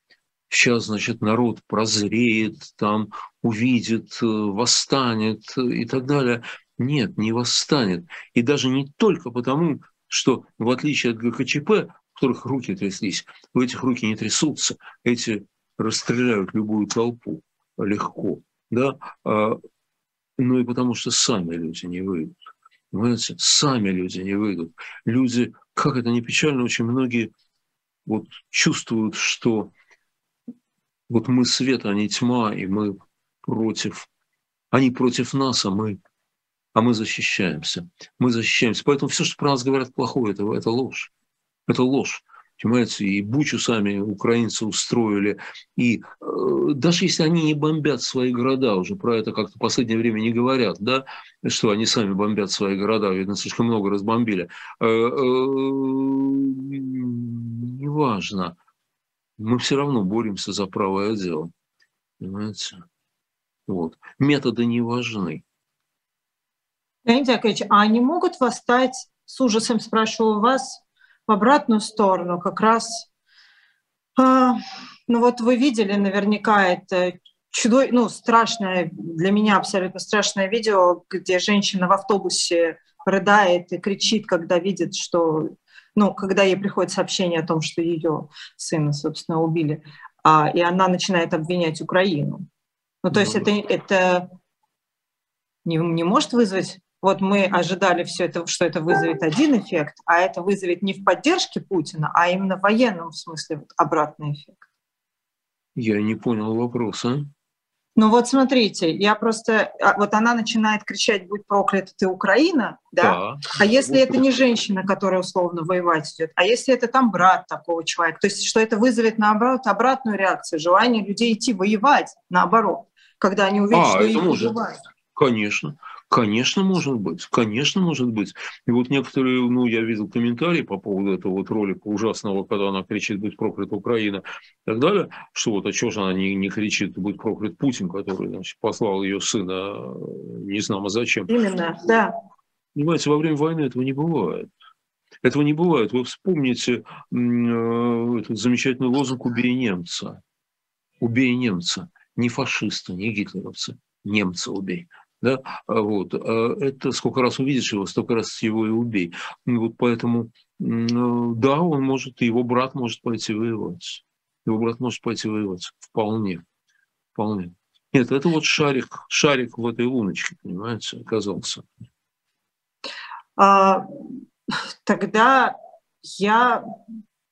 сейчас, значит, народ прозреет, там увидит, э, восстанет и так далее. Нет, не восстанет. И даже не только потому, что в отличие от ГКЧП, которых руки тряслись, у этих руки не трясутся, эти расстреляют любую толпу легко, да, а, ну и потому что сами люди не выйдут. Понимаете, сами люди не выйдут. Люди, как это не печально, очень многие вот чувствуют, что вот мы свет, а не тьма, и мы против, они против нас, а мы, а мы защищаемся. Мы защищаемся. Поэтому все, что про нас говорят плохое, это, это ложь. Это ложь. Понимаете, и Бучу сами украинцы устроили. И э, даже если они не бомбят свои города, уже про это как-то в последнее время не говорят, да, что они сами бомбят свои города, видно, слишком много разбомбили. Э, э, неважно. Мы все равно боремся за правое дело. Понимаете? Вот. Методы не важны. Леонид Яковлевич, а они могут восстать, с ужасом спрашиваю вас, в обратную сторону, как раз, а, ну вот вы видели наверняка это чудо, ну страшное, для меня абсолютно страшное видео, где женщина в автобусе рыдает и кричит, когда видит, что, ну, когда ей приходит сообщение о том, что ее сына, собственно, убили, а, и она начинает обвинять Украину. Ну, то есть ну, это, это не, не может вызвать вот мы ожидали все это, что это вызовет один эффект, а это вызовет не в поддержке Путина, а именно в военном смысле вот обратный эффект. Я не понял вопроса. Ну вот смотрите, я просто... А, вот она начинает кричать «Будь проклята ты, Украина!» да? да. А если это не женщина, которая условно воевать идет, а если это там брат такого человека, то есть что это вызовет, наоборот, обратную реакцию, желание людей идти воевать, наоборот, когда они увидят, а, что их может. убивают. Конечно. Конечно, может быть, конечно, может быть. И вот некоторые, ну, я видел комментарии по поводу этого вот ролика ужасного, когда она кричит «Будь проклят Украина» и так далее, что вот, а чего же она не, не кричит «Будь проклят Путин», который, значит, послал ее сына, не знаю, а зачем. Именно, да. Понимаете, во время войны этого не бывает. Этого не бывает. Вы вспомните э, этот замечательный лозунг «Убей немца». Убей немца. Не фашиста, не гитлеровца. Немца убей. Да? А вот. А это сколько раз увидишь его, столько раз его и убей. Вот поэтому, да, он может, его брат может пойти воевать. Его брат может пойти воевать. Вполне. Вполне. Нет, это вот шарик, шарик в этой луночке, понимаете, оказался. А, тогда я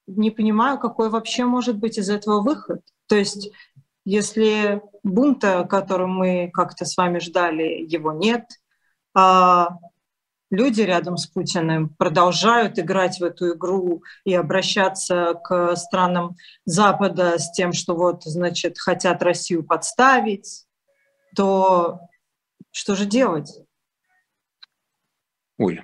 не понимаю, какой вообще может быть из этого выход. То есть если бунта, который мы как-то с вами ждали, его нет, а люди рядом с Путиным продолжают играть в эту игру и обращаться к странам Запада с тем, что вот, значит, хотят Россию подставить, то что же делать? Ой,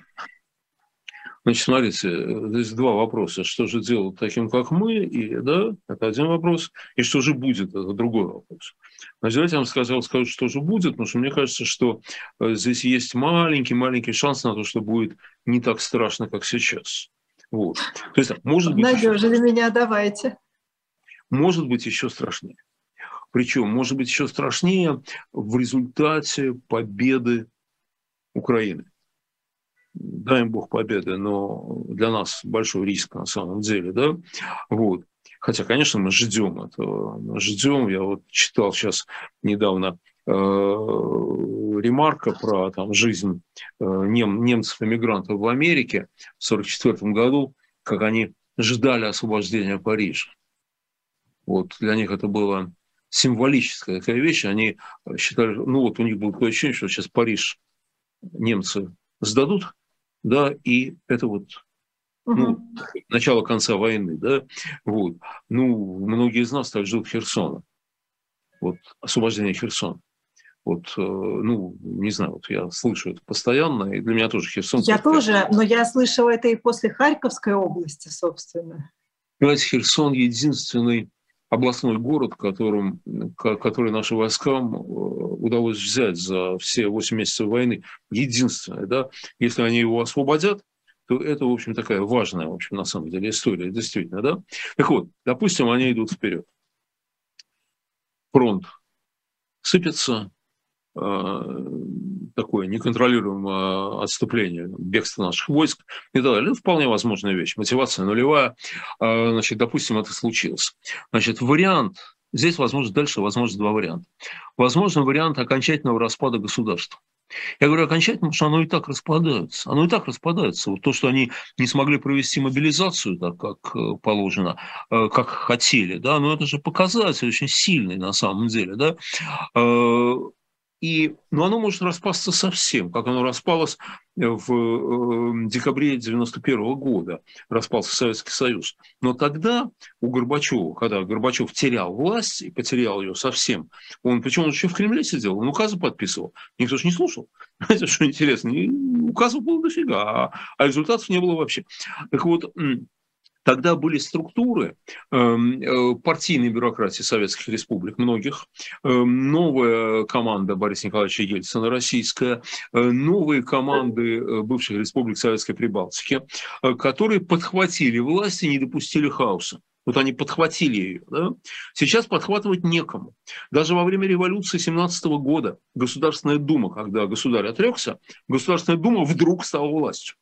Значит, смотрите, здесь два вопроса. Что же делать таким, как мы? И, да, это один вопрос. И что же будет? Это другой вопрос. Значит, давайте я вам сказал, скажу, что же будет, потому что мне кажется, что э, здесь есть маленький-маленький шанс на то, что будет не так страшно, как сейчас. Вот. То есть, может быть... Надежили меня, давайте. Может быть, еще страшнее. Причем, может быть, еще страшнее в результате победы Украины дай им Бог победы, но для нас большой риск на самом деле, да, вот. Хотя, конечно, мы ждем этого, ждем. Я вот читал сейчас недавно э, ремарка про там, жизнь э, нем, немцев-эмигрантов в Америке в 1944 году, как они ждали освобождения Парижа. Вот для них это было символическая такая вещь. Они считали, ну вот у них было такое ощущение, что сейчас Париж немцы сдадут, да, и это вот ну, начало конца войны, да, вот. Ну, многие из нас так ждут Херсона, вот, освобождение Херсона. Вот, э, ну, не знаю, вот я слышу это постоянно, и для меня тоже Херсон. Я тоже, но я слышала это и после Харьковской области, собственно. Понимаете, Херсон единственный областной город, которым, который нашим войскам э, удалось взять за все 8 месяцев войны. Единственное, да, если они его освободят, то это, в общем, такая важная, в общем, на самом деле история, действительно, да. Так вот, допустим, они идут вперед. Фронт сыпется, э, такое неконтролируемое отступление, бегство наших войск и так далее. Это вполне возможная вещь. Мотивация нулевая. Э, значит, допустим, это случилось. Значит, вариант, здесь возможно дальше, возможно, два варианта. Возможно, вариант окончательного распада государства. Я говорю окончательно, потому что оно и так распадается. Оно и так распадается. Вот то, что они не смогли провести мобилизацию так, как э, положено, как хотели, да, но это же показатель очень сильный на самом деле, да. И, но оно может распасться совсем, как оно распалось в э, декабре 91 года, распался Советский Союз. Но тогда у Горбачева, когда Горбачев терял власть и потерял ее совсем, он, причем он еще в Кремле сидел, он указы подписывал, никто же не слушал. Знаете, что интересно, указов было дофига, а, а результатов не было вообще. Так вот, Тогда были структуры эм, э, партийной бюрократии советских республик, многих, эм, новая команда Бориса Николаевича Ельцина, российская, э, новые команды э, бывших республик Советской Прибалтики, которые подхватили власть и не допустили хаоса. Вот они подхватили ее. Да? Сейчас подхватывать некому. Даже во время революции 17 года Государственная Дума, когда государь отрекся, Государственная Дума вдруг стала властью.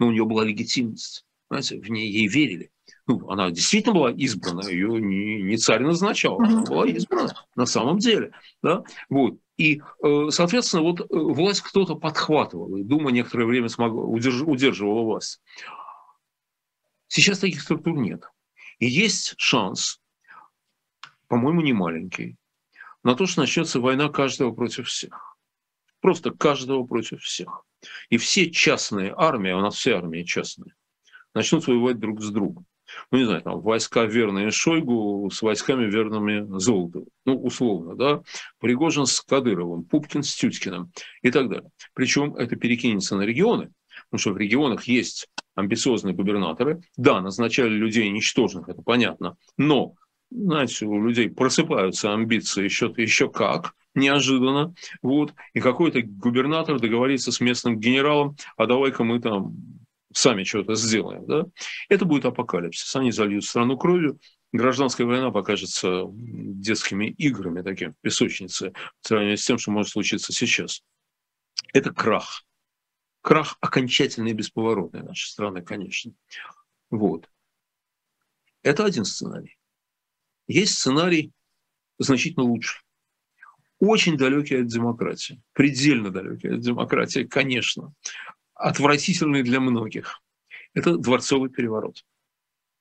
Но у нее была легитимность. Понимаете, в ней ей верили. Ну, она действительно была избрана, ее не, не царь назначал, она была избрана на самом деле. Да? Вот. И, э, соответственно, вот э, власть кто-то подхватывал, и Дума некоторое время смогла, удерж, удерживала власть. Сейчас таких структур нет. И есть шанс, по-моему, не маленький, на то, что начнется война каждого против всех. Просто каждого против всех. И все частные армии, а у нас все армии частные, начнут воевать друг с другом. Ну, не знаю, там, войска верные Шойгу с войсками верными Золотову. Ну, условно, да. Пригожин с Кадыровым, Пупкин с Тюткиным и так далее. Причем это перекинется на регионы, потому что в регионах есть амбициозные губернаторы. Да, назначали людей ничтожных, это понятно, но знаете, у людей просыпаются амбиции еще, еще как, неожиданно, вот, и какой-то губернатор договорится с местным генералом, а давай-ка мы там сами что-то сделаем, да, это будет апокалипсис. Они зальют страну кровью, гражданская война покажется детскими играми, таким песочницей, в сравнении с тем, что может случиться сейчас. Это крах. Крах окончательный и бесповоротный нашей страны, конечно. Вот. Это один сценарий. Есть сценарий значительно лучше. Очень далекий от демократии. Предельно далекий от демократии, конечно отвратительный для многих. Это дворцовый переворот.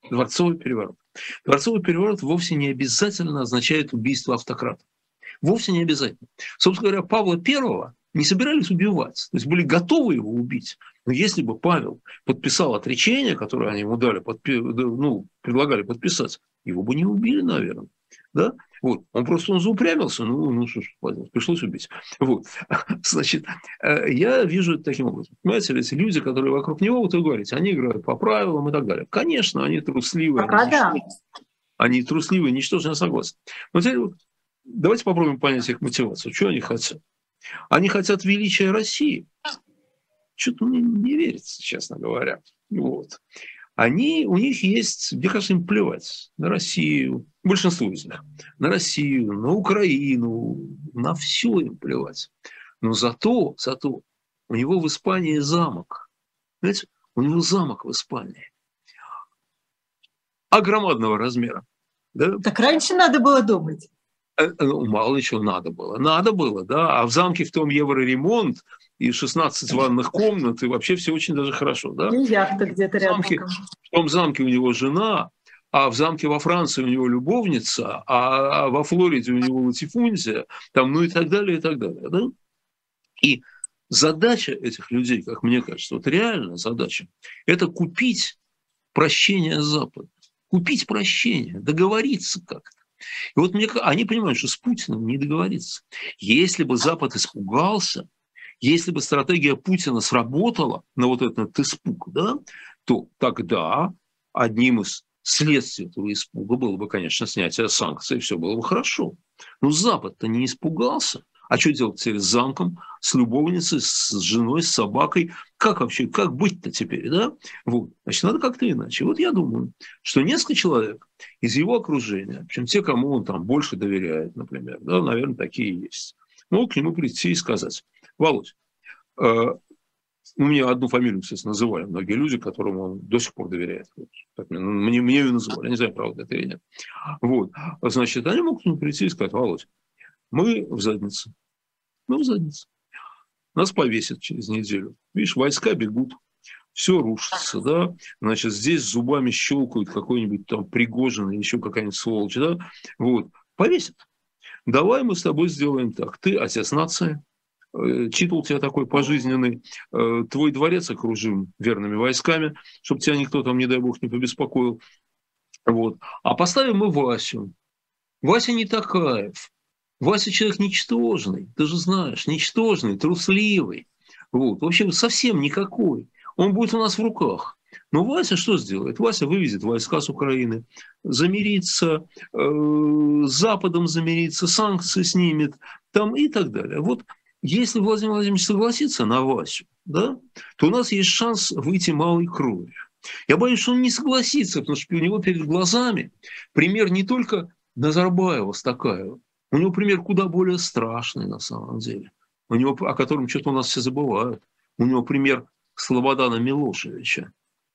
Дворцовый переворот. Дворцовый переворот вовсе не обязательно означает убийство автократа. Вовсе не обязательно. Собственно говоря, Павла Первого не собирались убивать, то есть были готовы его убить. Но если бы Павел подписал отречение, которое они ему дали, подпи- ну, предлагали подписать, его бы не убили, наверное. Да? Вот. Он просто он заупрямился, ну, ну что ж, пришлось убить. Вот. Значит, э, я вижу это таким образом. Понимаете, эти люди, которые вокруг него, вот вы говорите, они играют по правилам и так далее. Конечно, они трусливые. Пока они, да. они трусливые, ничтожно согласны. Но теперь вот, давайте попробуем понять их мотивацию. Что они хотят? Они хотят величия России. Что-то мне не верится, честно говоря. Вот они, у них есть, мне кажется, им плевать на Россию, большинство из них, на Россию, на Украину, на все им плевать. Но зато, зато у него в Испании замок. Знаете, у него замок в Испании. Огромадного размера. Да? Так раньше надо было думать. Э, ну, мало ли чего надо было. Надо было, да. А в замке в том евроремонт, и 16 ванных комнат, и вообще все очень даже хорошо. Да? И яхта где-то рядом. В, замке, в том замке у него жена, а в замке во Франции у него любовница, а во Флориде у него латифундия, там, ну и так далее, и так далее. Да? И задача этих людей, как мне кажется, вот реальная задача, это купить прощение Запада. Купить прощение, договориться как-то. И вот мне, они понимают, что с Путиным не договориться. Если бы Запад испугался, если бы стратегия Путина сработала на вот этот испуг, да, то тогда одним из следствие этого испуга было бы, конечно, снятие санкций, все было бы хорошо. Но Запад-то не испугался. А что делать теперь с замком, с любовницей, с женой, с собакой? Как вообще, как быть-то теперь, да? Вот. Значит, надо как-то иначе. Вот я думаю, что несколько человек из его окружения, причем те, кому он там больше доверяет, например, да, наверное, такие есть, могут к нему прийти и сказать, Володь, э, ну, мне одну фамилию, кстати, называли многие люди, которым он до сих пор доверяет. Вот. Так, мне, мне ее называли, я не знаю, правда это или нет. Вот. Значит, они могут нему прийти и сказать, Володь, мы в заднице. Мы в заднице. Нас повесят через неделю. Видишь, войска бегут, все рушится, да, значит, здесь зубами щелкают какой-нибудь там Пригожин или еще какая-нибудь сволочь, да, вот, повесят. Давай мы с тобой сделаем так. Ты отец нации, титул у тебя такой пожизненный, э, твой дворец окружим верными войсками, чтобы тебя никто там, не дай бог, не побеспокоил. Вот. А поставим мы Васю. Вася не Такаев. Вася человек ничтожный, ты же знаешь, ничтожный, трусливый. Вот. В общем, совсем никакой. Он будет у нас в руках. Но Вася что сделает? Вася вывезет войска с Украины, замирится, э, с Западом замирится, санкции снимет там и так далее. Вот если Владимир Владимирович согласится на Васю, да, то у нас есть шанс выйти малой кровью. Я боюсь, что он не согласится, потому что у него перед глазами пример не только Назарбаева с Такаева, у него пример куда более страшный на самом деле, у него, о котором что-то у нас все забывают. У него пример Слободана Милошевича,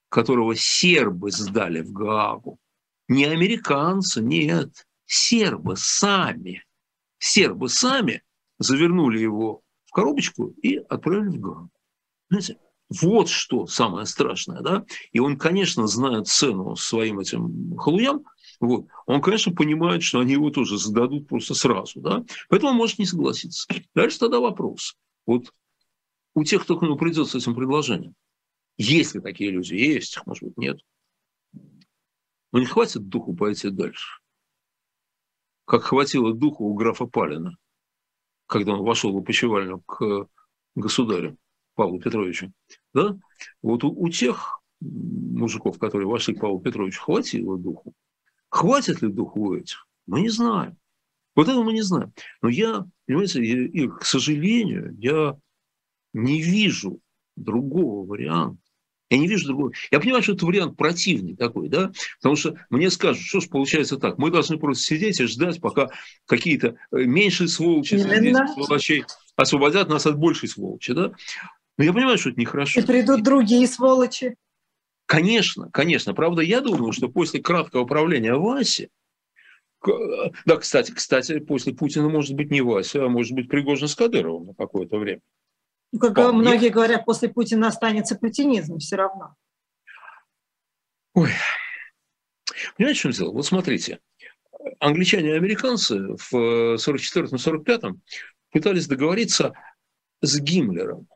которого сербы сдали в Гаагу. Не американцы, нет, сербы сами. Сербы сами завернули его в коробочку и отправили в Гаагу. Знаете, вот что самое страшное, да? И он, конечно, знает цену своим этим халуям, вот. Он, конечно, понимает, что они его тоже зададут просто сразу. Да? Поэтому он может не согласиться. Дальше тогда вопрос. Вот у тех, кто к нему придет с этим предложением, есть ли такие люди? Есть, может быть, нет. Но не хватит духу пойти дальше. Как хватило духу у графа Палина, когда он вошел в опочивальню к государю Павлу Петровичу. Да? Вот у, у тех мужиков, которые вошли к Павлу Петровичу, хватило духу Хватит ли духу у этих? Мы не знаем. Вот этого мы не знаем. Но я, понимаете, и, и, к сожалению, я не вижу другого варианта. Я не вижу другого. Я понимаю, что это вариант противный такой, да, потому что мне скажут, что ж получается так, мы должны просто сидеть и ждать, пока какие-то э, меньшие сволочи сволочей освободят нас от большей сволочи, да. Но я понимаю, что это нехорошо. И придут другие сволочи. Конечно, конечно. Правда, я думаю, что после краткого правления Васи, да, кстати, кстати, после Путина может быть не Вася, а может быть Пригожин с Кадыровым на какое-то время. Ну, как Вполне. многие говорят, после Путина останется путинизм все равно. Ой. Понимаете, в чем дело? Вот смотрите, англичане и американцы в 44-45 пытались договориться с Гиммлером.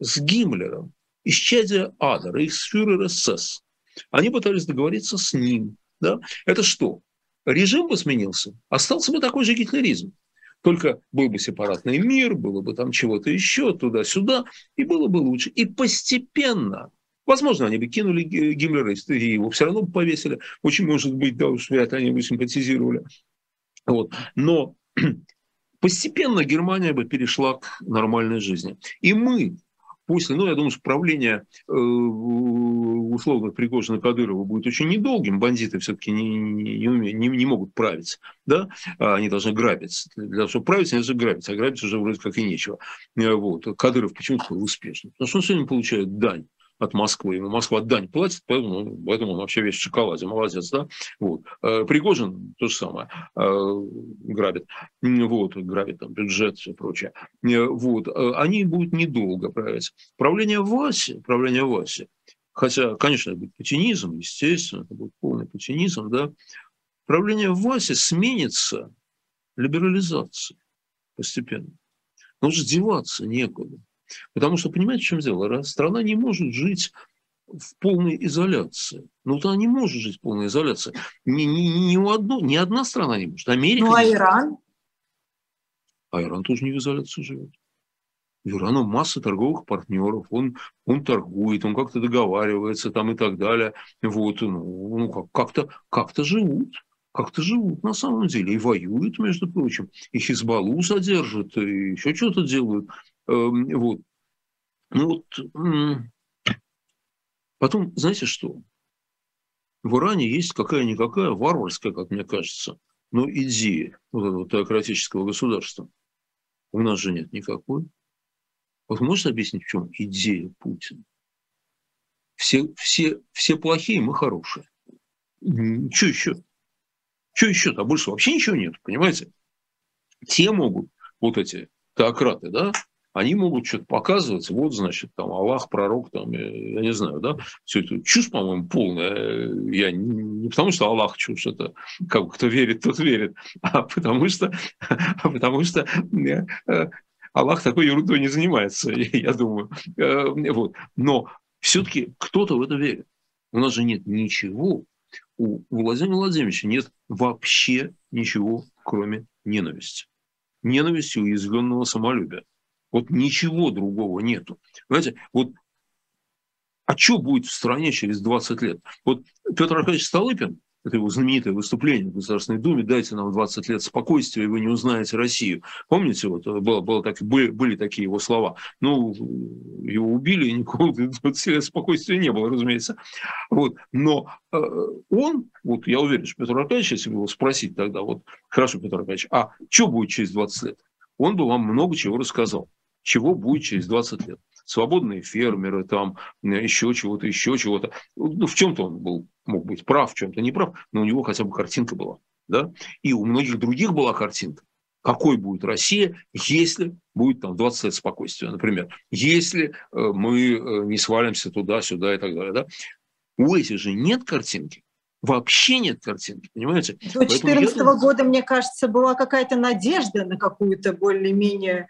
С Гиммлером исчадия ада, рейхсфюрер СС. Они пытались договориться с ним. Да? Это что? Режим бы сменился, остался бы такой же гитлеризм. Только был бы сепаратный мир, было бы там чего-то еще, туда-сюда, и было бы лучше. И постепенно, возможно, они бы кинули Гиммлера, и его все равно бы повесили. Очень может быть, да, уж вряд ли они бы симпатизировали. Вот. Но постепенно Германия бы перешла к нормальной жизни. И мы после, ну, я думаю, что правление э, условно Пригожина Кадырова будет очень недолгим. Бандиты все-таки не, не, не, не могут править, да, а они должны грабить. Для того, чтобы править, они должны грабить, а грабить уже вроде как и нечего. Э, вот. Кадыров почему такой успешный? Потому что он сегодня получает дань от Москвы. Ему Москва дань платит, поэтому, поэтому он вообще весь в шоколаде. Молодец, да? Вот. Э, Пригожин то же самое. Э, грабит. Вот, грабит там бюджет и прочее. Э, вот. Они будут недолго править. Правление Васи, правление Васи, хотя, конечно, это будет путинизм, естественно, это будет полный путинизм, да, правление Васи сменится либерализацией постепенно. Но деваться некуда. Потому что, понимаете, в чем дело? Страна не может жить в полной изоляции. Ну, она не может жить в полной изоляции. Ни, ни, ни, у одно, ни одна страна не может. Америка. Ну, а Иран? А Иран тоже не в изоляции живет. У Ирана масса торговых партнеров, он, он торгует, он как-то договаривается там и так далее. Вот, ну, ну как-то как живут как-то живут на самом деле и воюют, между прочим, и Хизбаллу содержат, и еще что-то делают. Эм, вот. Ну вот, потом, знаете что? В Иране есть какая-никакая варварская, как мне кажется, но идея вот этого теократического государства. У нас же нет никакой. Вот можешь объяснить, в чем идея Путина? Все, все, все плохие, мы хорошие. Что еще? Что еще-то? А больше вообще ничего нет, понимаете? Те могут, вот эти теократы, да, они могут что-то показывать, вот, значит, там, Аллах, пророк, там, я не знаю, да, все это чушь, по-моему, полная. Я не, потому, что Аллах чушь, это как кто верит, тот верит, а потому что, а потому что э, Аллах такой ерундой не занимается, я думаю. Э, вот. Но все-таки кто-то в это верит. У нас же нет ничего, у Владимира Владимировича нет вообще ничего, кроме ненависти. Ненависти уязвленного самолюбия. Вот ничего другого нету. Понимаете, вот а что будет в стране через 20 лет? Вот Петр Аркадьевич Столыпин, это его знаменитое выступление в Государственной Думе, дайте нам 20 лет спокойствия, и вы не узнаете Россию. Помните, вот было, было так, были, были такие его слова. Ну, его убили, и никакого 20 лет спокойствия не было, разумеется. Вот. Но э, он, вот я уверен, что Петр Аркадьевич, если его спросить тогда, вот, хорошо, Петр Аркадьевич, а что будет через 20 лет? Он бы вам много чего рассказал чего будет через 20 лет. Свободные фермеры, там еще чего-то, еще чего-то. Ну, в чем-то он был, мог быть прав, в чем-то не прав, но у него хотя бы картинка была. Да? И у многих других была картинка. Какой будет Россия, если будет там 20 лет спокойствия, например. Если э, мы э, не свалимся туда-сюда и так далее. Да? У этих же нет картинки вообще нет картинки, понимаете? До 2014 года, мне кажется, была какая-то надежда на какую-то более-менее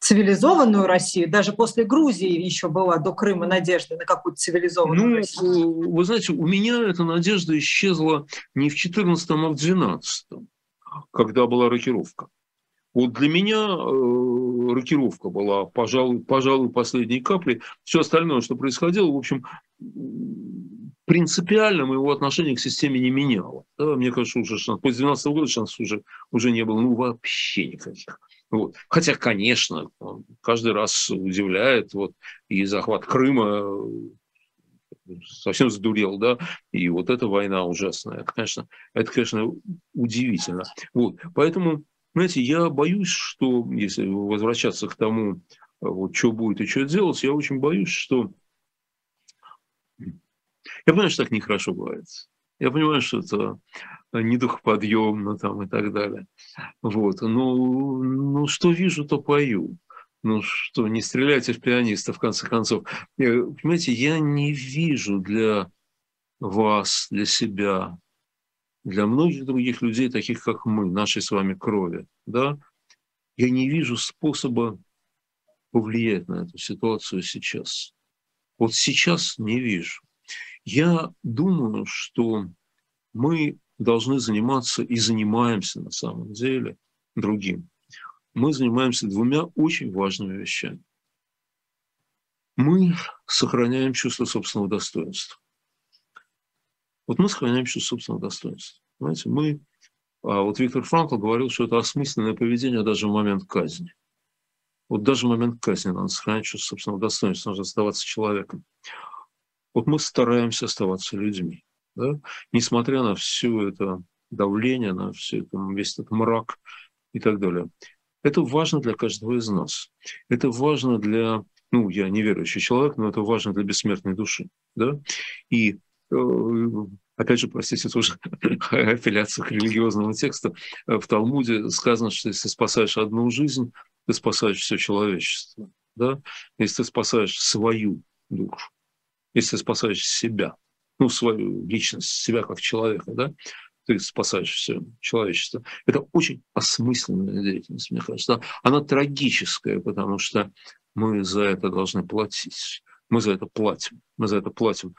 цивилизованную Россию. Даже после Грузии еще была до Крыма надежда на какую-то цивилизованную ну, Россию. Вы знаете, у меня эта надежда исчезла не в 14 а в 12 когда была рокировка. Вот для меня э, рокировка была, пожалуй, пожалуй, последней каплей. Все остальное, что происходило, в общем, принципиально моего отношения к системе не меняло. Да, мне кажется, уже после 12 года шансов уже, уже не было ну, вообще никаких. Вот. Хотя, конечно, каждый раз удивляет, вот, и захват Крыма э, совсем задурел, да, и вот эта война ужасная, это, конечно, это, конечно, удивительно. Вот, поэтому, знаете, я боюсь, что, если возвращаться к тому, вот, что будет и что делать, я очень боюсь, что... Я понимаю, что так нехорошо бывает. Я понимаю, что это недухоподъемно там и так далее. Вот. Ну, ну, что вижу, то пою. Ну что, не стреляйте в пианиста, в конце концов. Э, понимаете, я не вижу для вас, для себя, для многих других людей, таких как мы, нашей с вами крови, да, я не вижу способа повлиять на эту ситуацию сейчас. Вот сейчас не вижу. Я думаю, что мы должны заниматься и занимаемся на самом деле другим. Мы занимаемся двумя очень важными вещами. Мы сохраняем чувство собственного достоинства. Вот мы сохраняем чувство собственного достоинства. Понимаете, мы... А вот Виктор Франкл говорил, что это осмысленное поведение даже в момент казни. Вот даже в момент казни надо сохранять чувство собственного достоинства, нужно оставаться человеком. Вот мы стараемся оставаться людьми. Да? Несмотря на все это давление, на все это, весь этот мрак и так далее. Это важно для каждого из нас. Это важно для, ну, я неверующий человек, но это важно для бессмертной души. Да? И э, опять же, простите, тоже апелляция к религиозному тексту, в Талмуде сказано, что если спасаешь одну жизнь, ты спасаешь все человечество. Да? Если ты спасаешь свою душу, если ты спасаешь себя, ну, свою личность, себя как человека, да, ты спасаешь все человечество. Это очень осмысленная деятельность, мне кажется. Она трагическая, потому что мы за это должны платить. Мы за это платим. Мы за это платим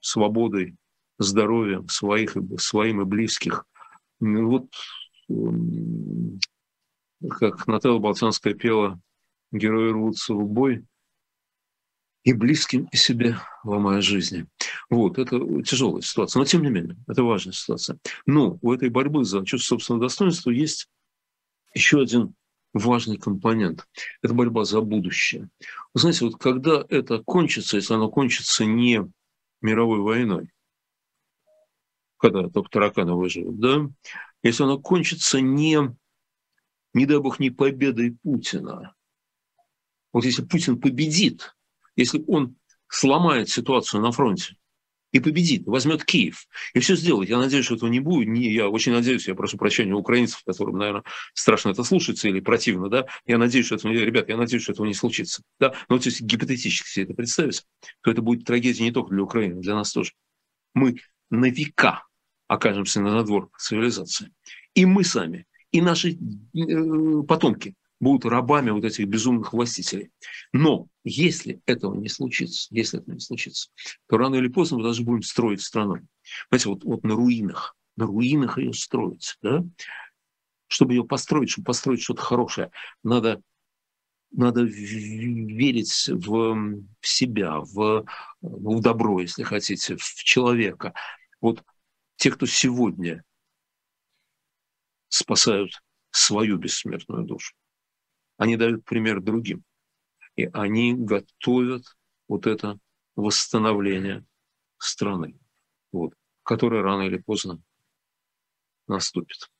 свободой, здоровьем своих, своим и близких. Вот как Наталья Болтянская пела герои рвутся в бой, и близким, и себе ломая жизни. Вот, это тяжелая ситуация, но тем не менее, это важная ситуация. Но у этой борьбы за чувство собственного достоинства есть еще один важный компонент. Это борьба за будущее. Вы знаете, вот когда это кончится, если оно кончится не мировой войной, когда только тараканы выживут, да, если оно кончится не, не дай бог, не победой Путина, вот если Путин победит, если он сломает ситуацию на фронте, и победит, возьмет Киев, и все сделает. Я надеюсь, что этого не будет. Не, я очень надеюсь, я прошу прощения у украинцев, которым, наверное, страшно это слушаться или противно, да, я надеюсь, что этого, ребят, я надеюсь, что этого не случится. Да? Но вот если гипотетически себе это представить, то это будет трагедия не только для Украины, для нас тоже. Мы на века окажемся на надвор цивилизации. И мы сами, и наши э, потомки будут рабами вот этих безумных властителей. Но если этого не случится, если этого не случится, то рано или поздно мы даже будем строить страну. Понимаете, вот, вот на руинах, на руинах ее строить, да? Чтобы ее построить, чтобы построить что-то хорошее, надо надо верить в, в себя, в, в добро, если хотите, в человека. Вот те, кто сегодня спасают свою бессмертную душу, они дают пример другим. И они готовят вот это восстановление страны, вот, которое рано или поздно наступит.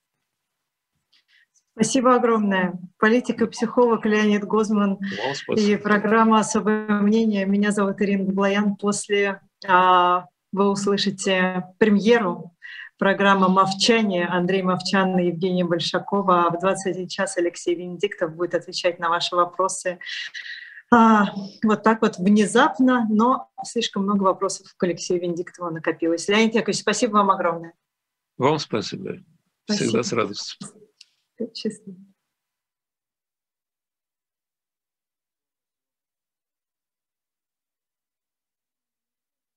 Спасибо огромное. Политик и психолог Леонид Гозман и программа «Особое мнение». Меня зовут Ирина Гублоян. После а, вы услышите премьеру программа «Мовчание». Андрей Мовчан и Евгения Большакова. В 21 час Алексей Венедиктов будет отвечать на ваши вопросы. А, вот так вот внезапно, но слишком много вопросов к Алексею Венедиктову накопилось. Леонид Яковлевич, спасибо вам огромное. Вам спасибо. спасибо. Всегда с радостью. Счастливо.